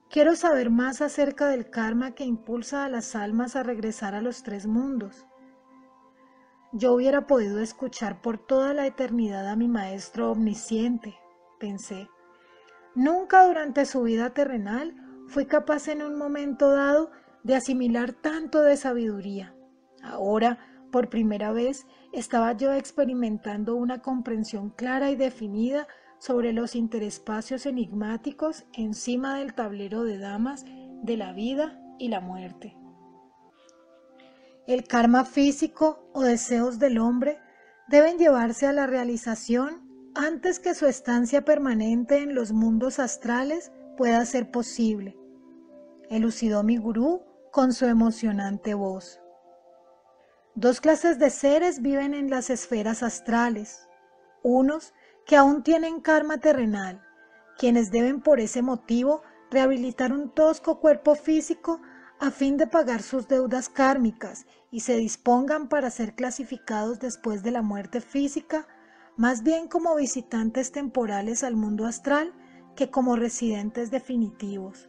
quiero saber más acerca del karma que impulsa a las almas a regresar a los tres mundos. Yo hubiera podido escuchar por toda la eternidad a mi maestro omnisciente, pensé. Nunca durante su vida terrenal fui capaz en un momento dado de asimilar tanto de sabiduría. Ahora, por primera vez, estaba yo experimentando una comprensión clara y definida sobre los interespacios enigmáticos encima del tablero de damas de la vida y la muerte. El karma físico o deseos del hombre deben llevarse a la realización antes que su estancia permanente en los mundos astrales pueda ser posible, elucidó mi gurú con su emocionante voz. Dos clases de seres viven en las esferas astrales, unos que aún tienen karma terrenal, quienes deben por ese motivo rehabilitar un tosco cuerpo físico a fin de pagar sus deudas kármicas y se dispongan para ser clasificados después de la muerte física, más bien como visitantes temporales al mundo astral que como residentes definitivos.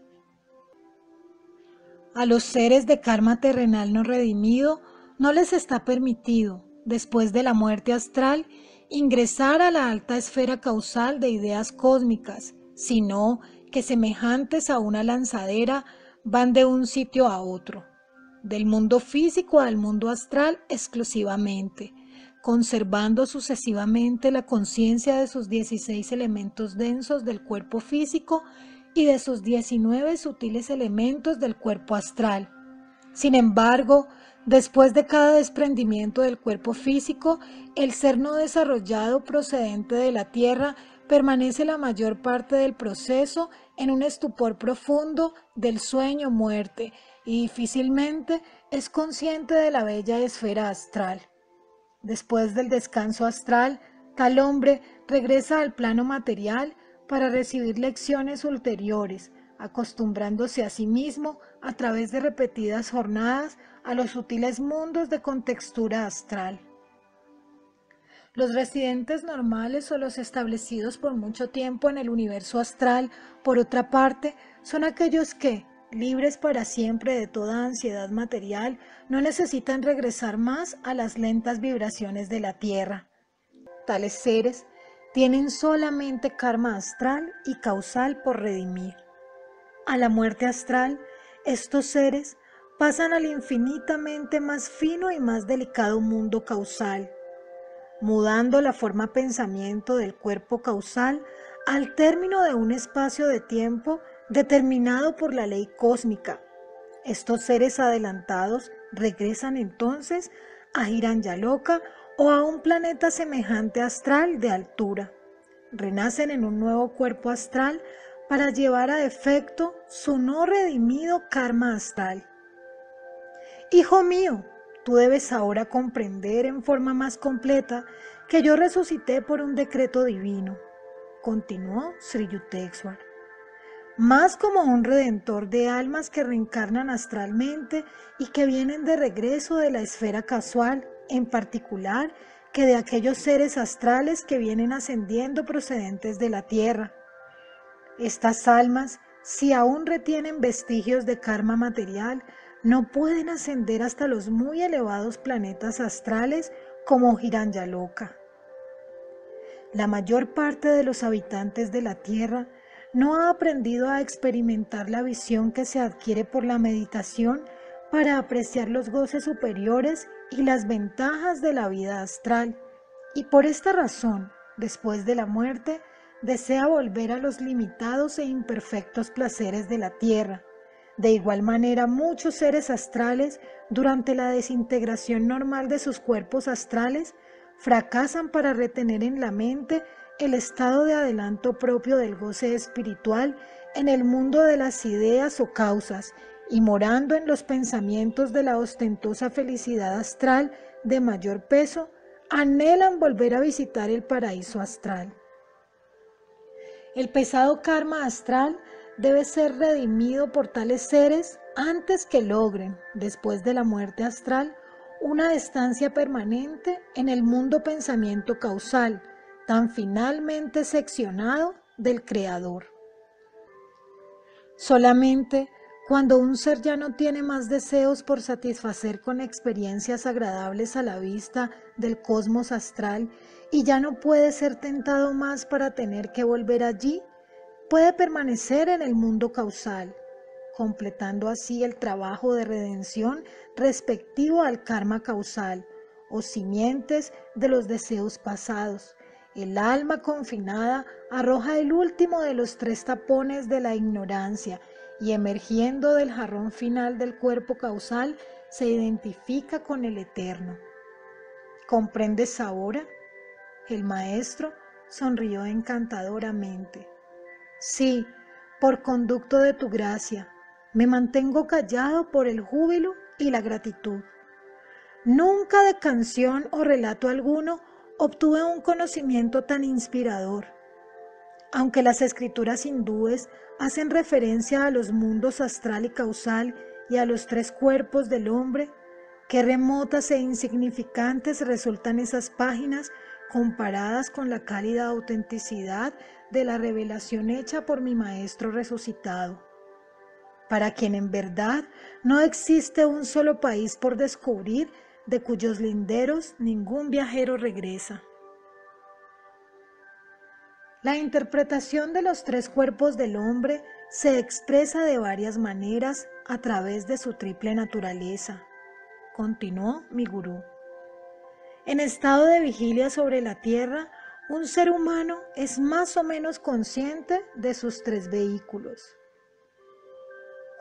A los seres de karma terrenal no redimido no les está permitido, después de la muerte astral, ingresar a la alta esfera causal de ideas cósmicas, sino que semejantes a una lanzadera van de un sitio a otro, del mundo físico al mundo astral exclusivamente, conservando sucesivamente la conciencia de sus 16 elementos densos del cuerpo físico y de sus 19 sutiles elementos del cuerpo astral. Sin embargo, después de cada desprendimiento del cuerpo físico, el ser no desarrollado procedente de la tierra permanece la mayor parte del proceso en un estupor profundo del sueño muerte y difícilmente es consciente de la bella esfera astral. Después del descanso astral, tal hombre regresa al plano material para recibir lecciones ulteriores, acostumbrándose a sí mismo a través de repetidas jornadas a los sutiles mundos de contextura astral. Los residentes normales o los establecidos por mucho tiempo en el universo astral, por otra parte, son aquellos que, libres para siempre de toda ansiedad material, no necesitan regresar más a las lentas vibraciones de la Tierra. Tales seres tienen solamente karma astral y causal por redimir. A la muerte astral, estos seres pasan al infinitamente más fino y más delicado mundo causal, mudando la forma pensamiento del cuerpo causal al término de un espacio de tiempo determinado por la ley cósmica. Estos seres adelantados regresan entonces a Hiranyaloka o a un planeta semejante astral de altura. Renacen en un nuevo cuerpo astral para llevar a efecto su no redimido karma astral. Hijo mío, tú debes ahora comprender en forma más completa que yo resucité por un decreto divino, continuó Sri Yukteswar más como un redentor de almas que reencarnan astralmente y que vienen de regreso de la esfera casual, en particular que de aquellos seres astrales que vienen ascendiendo procedentes de la tierra. Estas almas, si aún retienen vestigios de karma material, no pueden ascender hasta los muy elevados planetas astrales como Giranyaloka. La mayor parte de los habitantes de la Tierra no ha aprendido a experimentar la visión que se adquiere por la meditación para apreciar los goces superiores y las ventajas de la vida astral. Y por esta razón, después de la muerte, desea volver a los limitados e imperfectos placeres de la tierra. De igual manera, muchos seres astrales, durante la desintegración normal de sus cuerpos astrales, fracasan para retener en la mente el estado de adelanto propio del goce espiritual en el mundo de las ideas o causas y morando en los pensamientos de la ostentosa felicidad astral de mayor peso, anhelan volver a visitar el paraíso astral. El pesado karma astral debe ser redimido por tales seres antes que logren, después de la muerte astral, una estancia permanente en el mundo pensamiento causal, tan finalmente seccionado del Creador. Solamente cuando un ser ya no tiene más deseos por satisfacer con experiencias agradables a la vista del cosmos astral y ya no puede ser tentado más para tener que volver allí, puede permanecer en el mundo causal, completando así el trabajo de redención respectivo al karma causal o simientes de los deseos pasados. El alma confinada arroja el último de los tres tapones de la ignorancia y emergiendo del jarrón final del cuerpo causal se identifica con el eterno. ¿Comprendes ahora? El maestro sonrió encantadoramente. Sí, por conducto de tu gracia, me mantengo callado por el júbilo y la gratitud. Nunca de canción o relato alguno obtuve un conocimiento tan inspirador. Aunque las escrituras hindúes hacen referencia a los mundos astral y causal y a los tres cuerpos del hombre, qué remotas e insignificantes resultan esas páginas comparadas con la cálida autenticidad de la revelación hecha por mi Maestro resucitado, para quien en verdad no existe un solo país por descubrir de cuyos linderos ningún viajero regresa. La interpretación de los tres cuerpos del hombre se expresa de varias maneras a través de su triple naturaleza, continuó mi gurú. En estado de vigilia sobre la tierra, un ser humano es más o menos consciente de sus tres vehículos.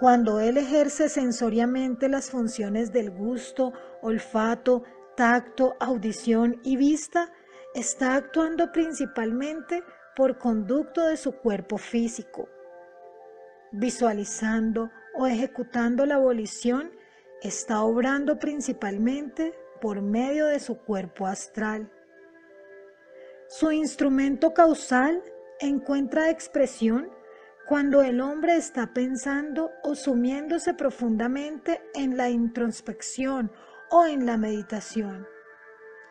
Cuando él ejerce sensoriamente las funciones del gusto, olfato, tacto, audición y vista, está actuando principalmente por conducto de su cuerpo físico. Visualizando o ejecutando la abolición, está obrando principalmente por medio de su cuerpo astral. Su instrumento causal encuentra expresión cuando el hombre está pensando o sumiéndose profundamente en la introspección o en la meditación.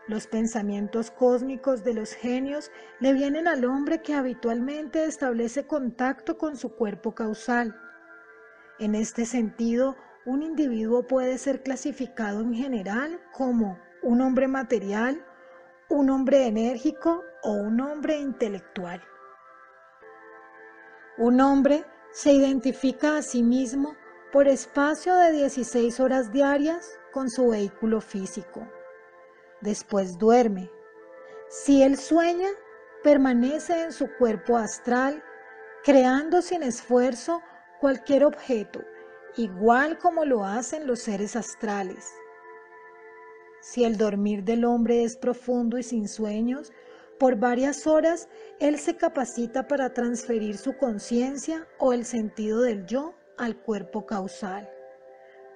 Los pensamientos cósmicos de los genios le vienen al hombre que habitualmente establece contacto con su cuerpo causal. En este sentido, un individuo puede ser clasificado en general como un hombre material, un hombre enérgico o un hombre intelectual. Un hombre se identifica a sí mismo por espacio de 16 horas diarias con su vehículo físico después duerme. Si él sueña, permanece en su cuerpo astral, creando sin esfuerzo cualquier objeto, igual como lo hacen los seres astrales. Si el dormir del hombre es profundo y sin sueños, por varias horas él se capacita para transferir su conciencia o el sentido del yo al cuerpo causal.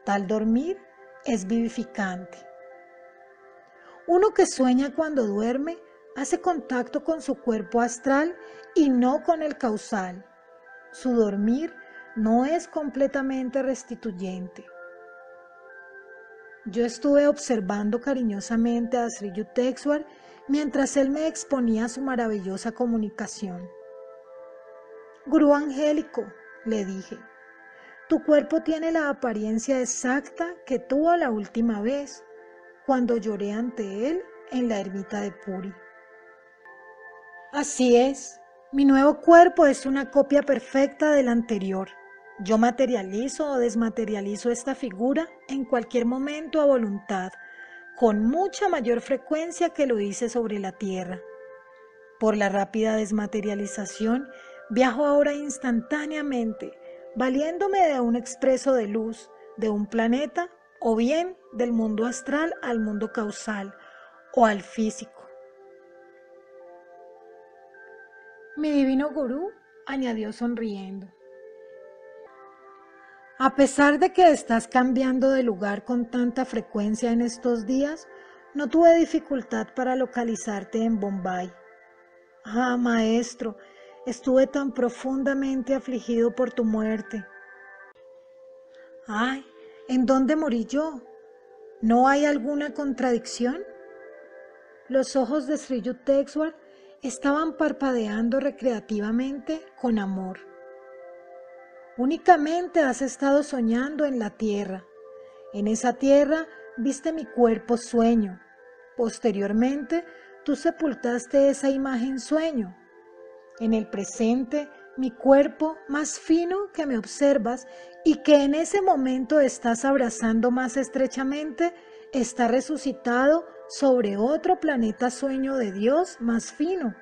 Tal dormir es vivificante. Uno que sueña cuando duerme hace contacto con su cuerpo astral y no con el causal. Su dormir no es completamente restituyente. Yo estuve observando cariñosamente a Sri Yukteswar mientras él me exponía su maravillosa comunicación. Gurú angélico, le dije, tu cuerpo tiene la apariencia exacta que tuvo la última vez cuando lloré ante él en la ermita de Puri. Así es, mi nuevo cuerpo es una copia perfecta del anterior. Yo materializo o desmaterializo esta figura en cualquier momento a voluntad, con mucha mayor frecuencia que lo hice sobre la Tierra. Por la rápida desmaterialización, viajo ahora instantáneamente, valiéndome de un expreso de luz, de un planeta o bien del mundo astral al mundo causal o al físico. Mi divino gurú añadió sonriendo. A pesar de que estás cambiando de lugar con tanta frecuencia en estos días, no tuve dificultad para localizarte en Bombay. Ah, maestro, estuve tan profundamente afligido por tu muerte. Ay, ¿en dónde morí yo? ¿No hay alguna contradicción? Los ojos de Sri Yukteswar estaban parpadeando recreativamente con amor. Únicamente has estado soñando en la tierra. En esa tierra viste mi cuerpo sueño. Posteriormente, tú sepultaste esa imagen sueño. En el presente, mi cuerpo más fino que me observas y que en ese momento estás abrazando más estrechamente, está resucitado sobre otro planeta sueño de Dios más fino.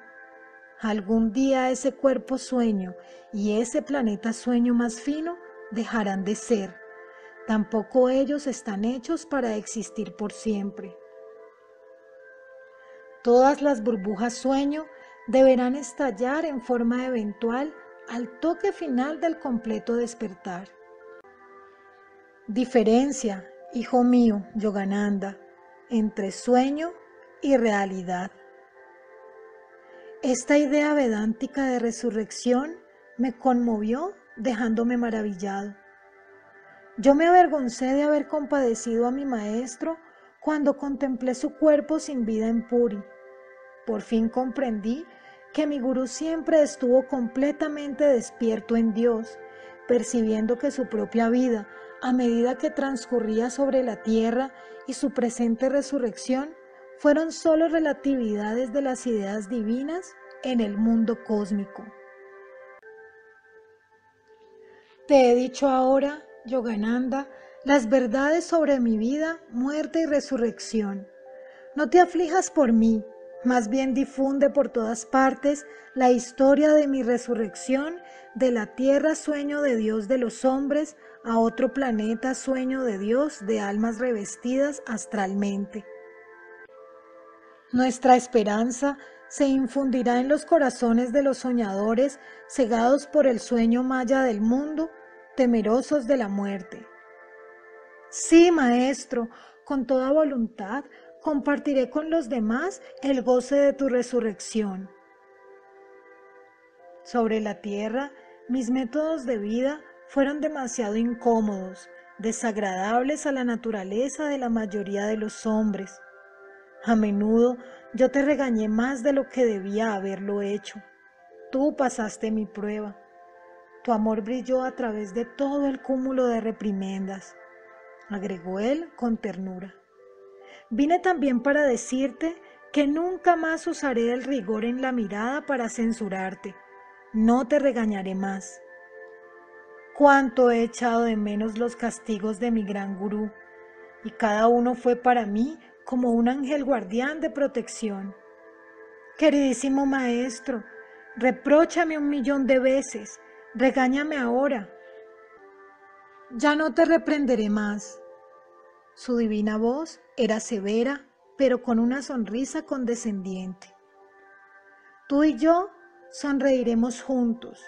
Algún día ese cuerpo sueño y ese planeta sueño más fino dejarán de ser. Tampoco ellos están hechos para existir por siempre. Todas las burbujas sueño deberán estallar en forma eventual al toque final del completo despertar. Diferencia, hijo mío, Yogananda, entre sueño y realidad. Esta idea vedántica de resurrección me conmovió dejándome maravillado. Yo me avergoncé de haber compadecido a mi maestro cuando contemplé su cuerpo sin vida en Puri. Por fin comprendí que mi gurú siempre estuvo completamente despierto en Dios, percibiendo que su propia vida, a medida que transcurría sobre la tierra y su presente resurrección, fueron solo relatividades de las ideas divinas en el mundo cósmico. Te he dicho ahora, Yogananda, las verdades sobre mi vida, muerte y resurrección. No te aflijas por mí, más bien difunde por todas partes la historia de mi resurrección de la tierra sueño de Dios de los hombres a otro planeta sueño de Dios de almas revestidas astralmente. Nuestra esperanza se infundirá en los corazones de los soñadores cegados por el sueño maya del mundo, temerosos de la muerte. Sí, Maestro, con toda voluntad compartiré con los demás el goce de tu resurrección. Sobre la tierra, mis métodos de vida fueron demasiado incómodos, desagradables a la naturaleza de la mayoría de los hombres. A menudo yo te regañé más de lo que debía haberlo hecho. Tú pasaste mi prueba. Tu amor brilló a través de todo el cúmulo de reprimendas, agregó él con ternura. Vine también para decirte que nunca más usaré el rigor en la mirada para censurarte. No te regañaré más. Cuánto he echado de menos los castigos de mi gran gurú, y cada uno fue para mí como un ángel guardián de protección. Queridísimo maestro, repróchame un millón de veces, regáñame ahora. Ya no te reprenderé más. Su divina voz era severa, pero con una sonrisa condescendiente. Tú y yo sonreiremos juntos,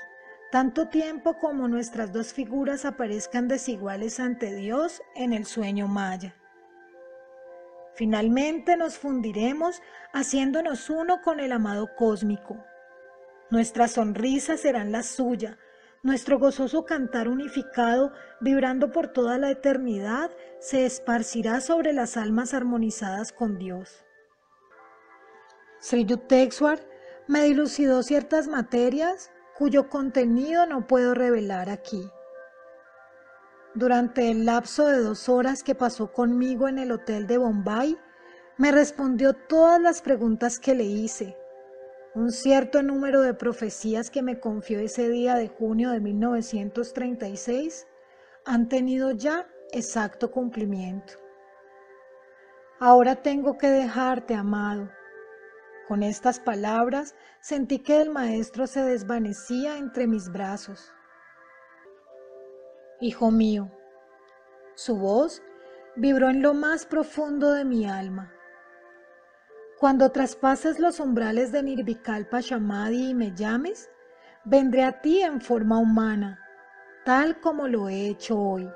tanto tiempo como nuestras dos figuras aparezcan desiguales ante Dios en el sueño maya. Finalmente nos fundiremos haciéndonos uno con el amado cósmico. Nuestras sonrisas serán la suya, nuestro gozoso cantar unificado, vibrando por toda la eternidad, se esparcirá sobre las almas armonizadas con Dios. Sri Yukteswar me dilucidó ciertas materias cuyo contenido no puedo revelar aquí. Durante el lapso de dos horas que pasó conmigo en el hotel de Bombay, me respondió todas las preguntas que le hice. Un cierto número de profecías que me confió ese día de junio de 1936 han tenido ya exacto cumplimiento. Ahora tengo que dejarte, amado. Con estas palabras sentí que el maestro se desvanecía entre mis brazos. Hijo mío, su voz vibró en lo más profundo de mi alma. Cuando traspases los umbrales de Nirvikalpa Shamadhi y me llames, vendré a ti en forma humana, tal como lo he hecho hoy.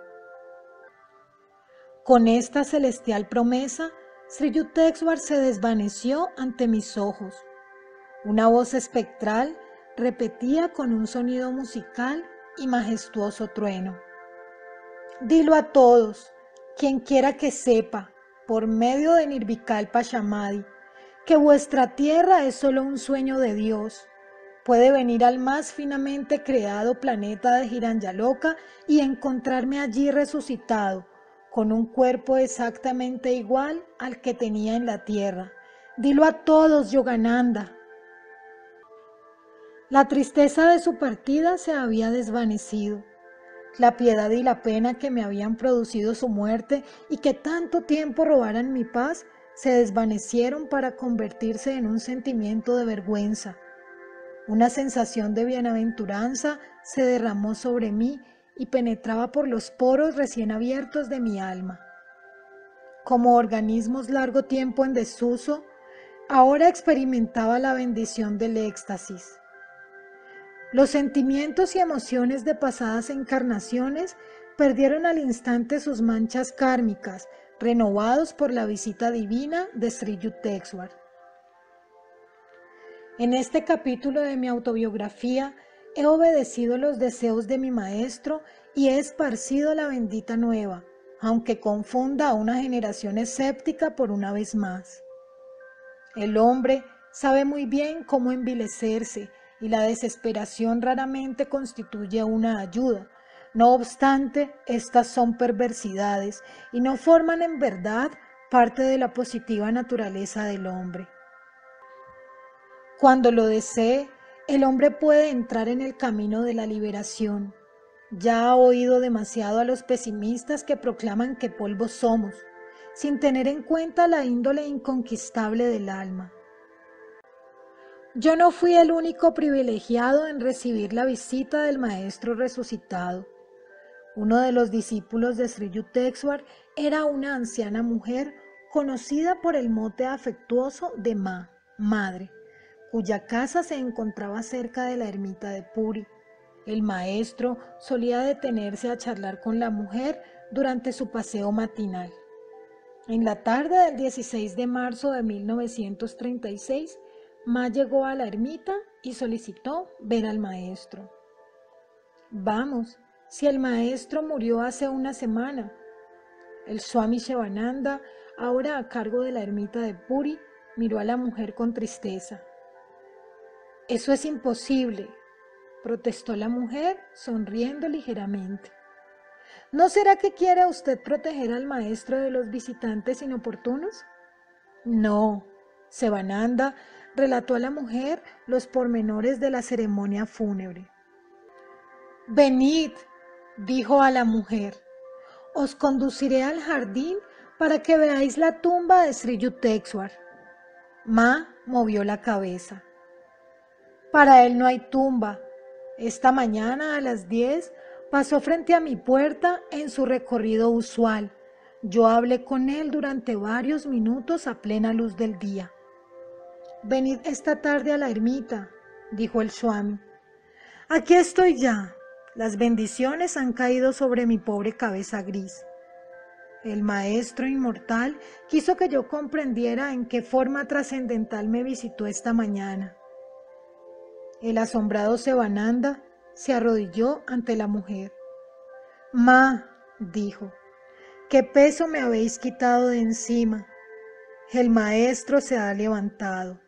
Con esta celestial promesa, Sri Yukteswar se desvaneció ante mis ojos. Una voz espectral repetía con un sonido musical y majestuoso trueno. Dilo a todos, quien quiera que sepa, por medio de Nirvikal Pachamadi, que vuestra tierra es solo un sueño de Dios. Puede venir al más finamente creado planeta de Giranyaloka y encontrarme allí resucitado, con un cuerpo exactamente igual al que tenía en la tierra. Dilo a todos, Yogananda. La tristeza de su partida se había desvanecido. La piedad y la pena que me habían producido su muerte y que tanto tiempo robaran mi paz se desvanecieron para convertirse en un sentimiento de vergüenza. Una sensación de bienaventuranza se derramó sobre mí y penetraba por los poros recién abiertos de mi alma. Como organismos largo tiempo en desuso, ahora experimentaba la bendición del éxtasis. Los sentimientos y emociones de pasadas encarnaciones perdieron al instante sus manchas kármicas, renovados por la visita divina de Sri Yukteswar. En este capítulo de mi autobiografía he obedecido los deseos de mi maestro y he esparcido la bendita nueva, aunque confunda a una generación escéptica por una vez más. El hombre sabe muy bien cómo envilecerse y la desesperación raramente constituye una ayuda. No obstante, estas son perversidades y no forman en verdad parte de la positiva naturaleza del hombre. Cuando lo desee, el hombre puede entrar en el camino de la liberación. Ya ha oído demasiado a los pesimistas que proclaman que polvo somos, sin tener en cuenta la índole inconquistable del alma. Yo no fui el único privilegiado en recibir la visita del Maestro resucitado. Uno de los discípulos de Sri Yukteswar era una anciana mujer conocida por el mote afectuoso de Ma, madre, cuya casa se encontraba cerca de la ermita de Puri. El maestro solía detenerse a charlar con la mujer durante su paseo matinal. En la tarde del 16 de marzo de 1936, Ma llegó a la ermita y solicitó ver al maestro. Vamos, si el maestro murió hace una semana. El Swami Shivananda, ahora a cargo de la ermita de Puri, miró a la mujer con tristeza. Eso es imposible, protestó la mujer, sonriendo ligeramente. ¿No será que quiere usted proteger al maestro de los visitantes inoportunos? No, Sevananda relató a la mujer los pormenores de la ceremonia fúnebre. Venid, dijo a la mujer, os conduciré al jardín para que veáis la tumba de Sri Yukteswar. Ma movió la cabeza. Para él no hay tumba. Esta mañana a las diez pasó frente a mi puerta en su recorrido usual. Yo hablé con él durante varios minutos a plena luz del día. Venid esta tarde a la ermita, dijo el Swami. Aquí estoy ya. Las bendiciones han caído sobre mi pobre cabeza gris. El Maestro Inmortal quiso que yo comprendiera en qué forma trascendental me visitó esta mañana. El asombrado Sebananda se arrodilló ante la mujer. Ma, dijo, qué peso me habéis quitado de encima. El Maestro se ha levantado.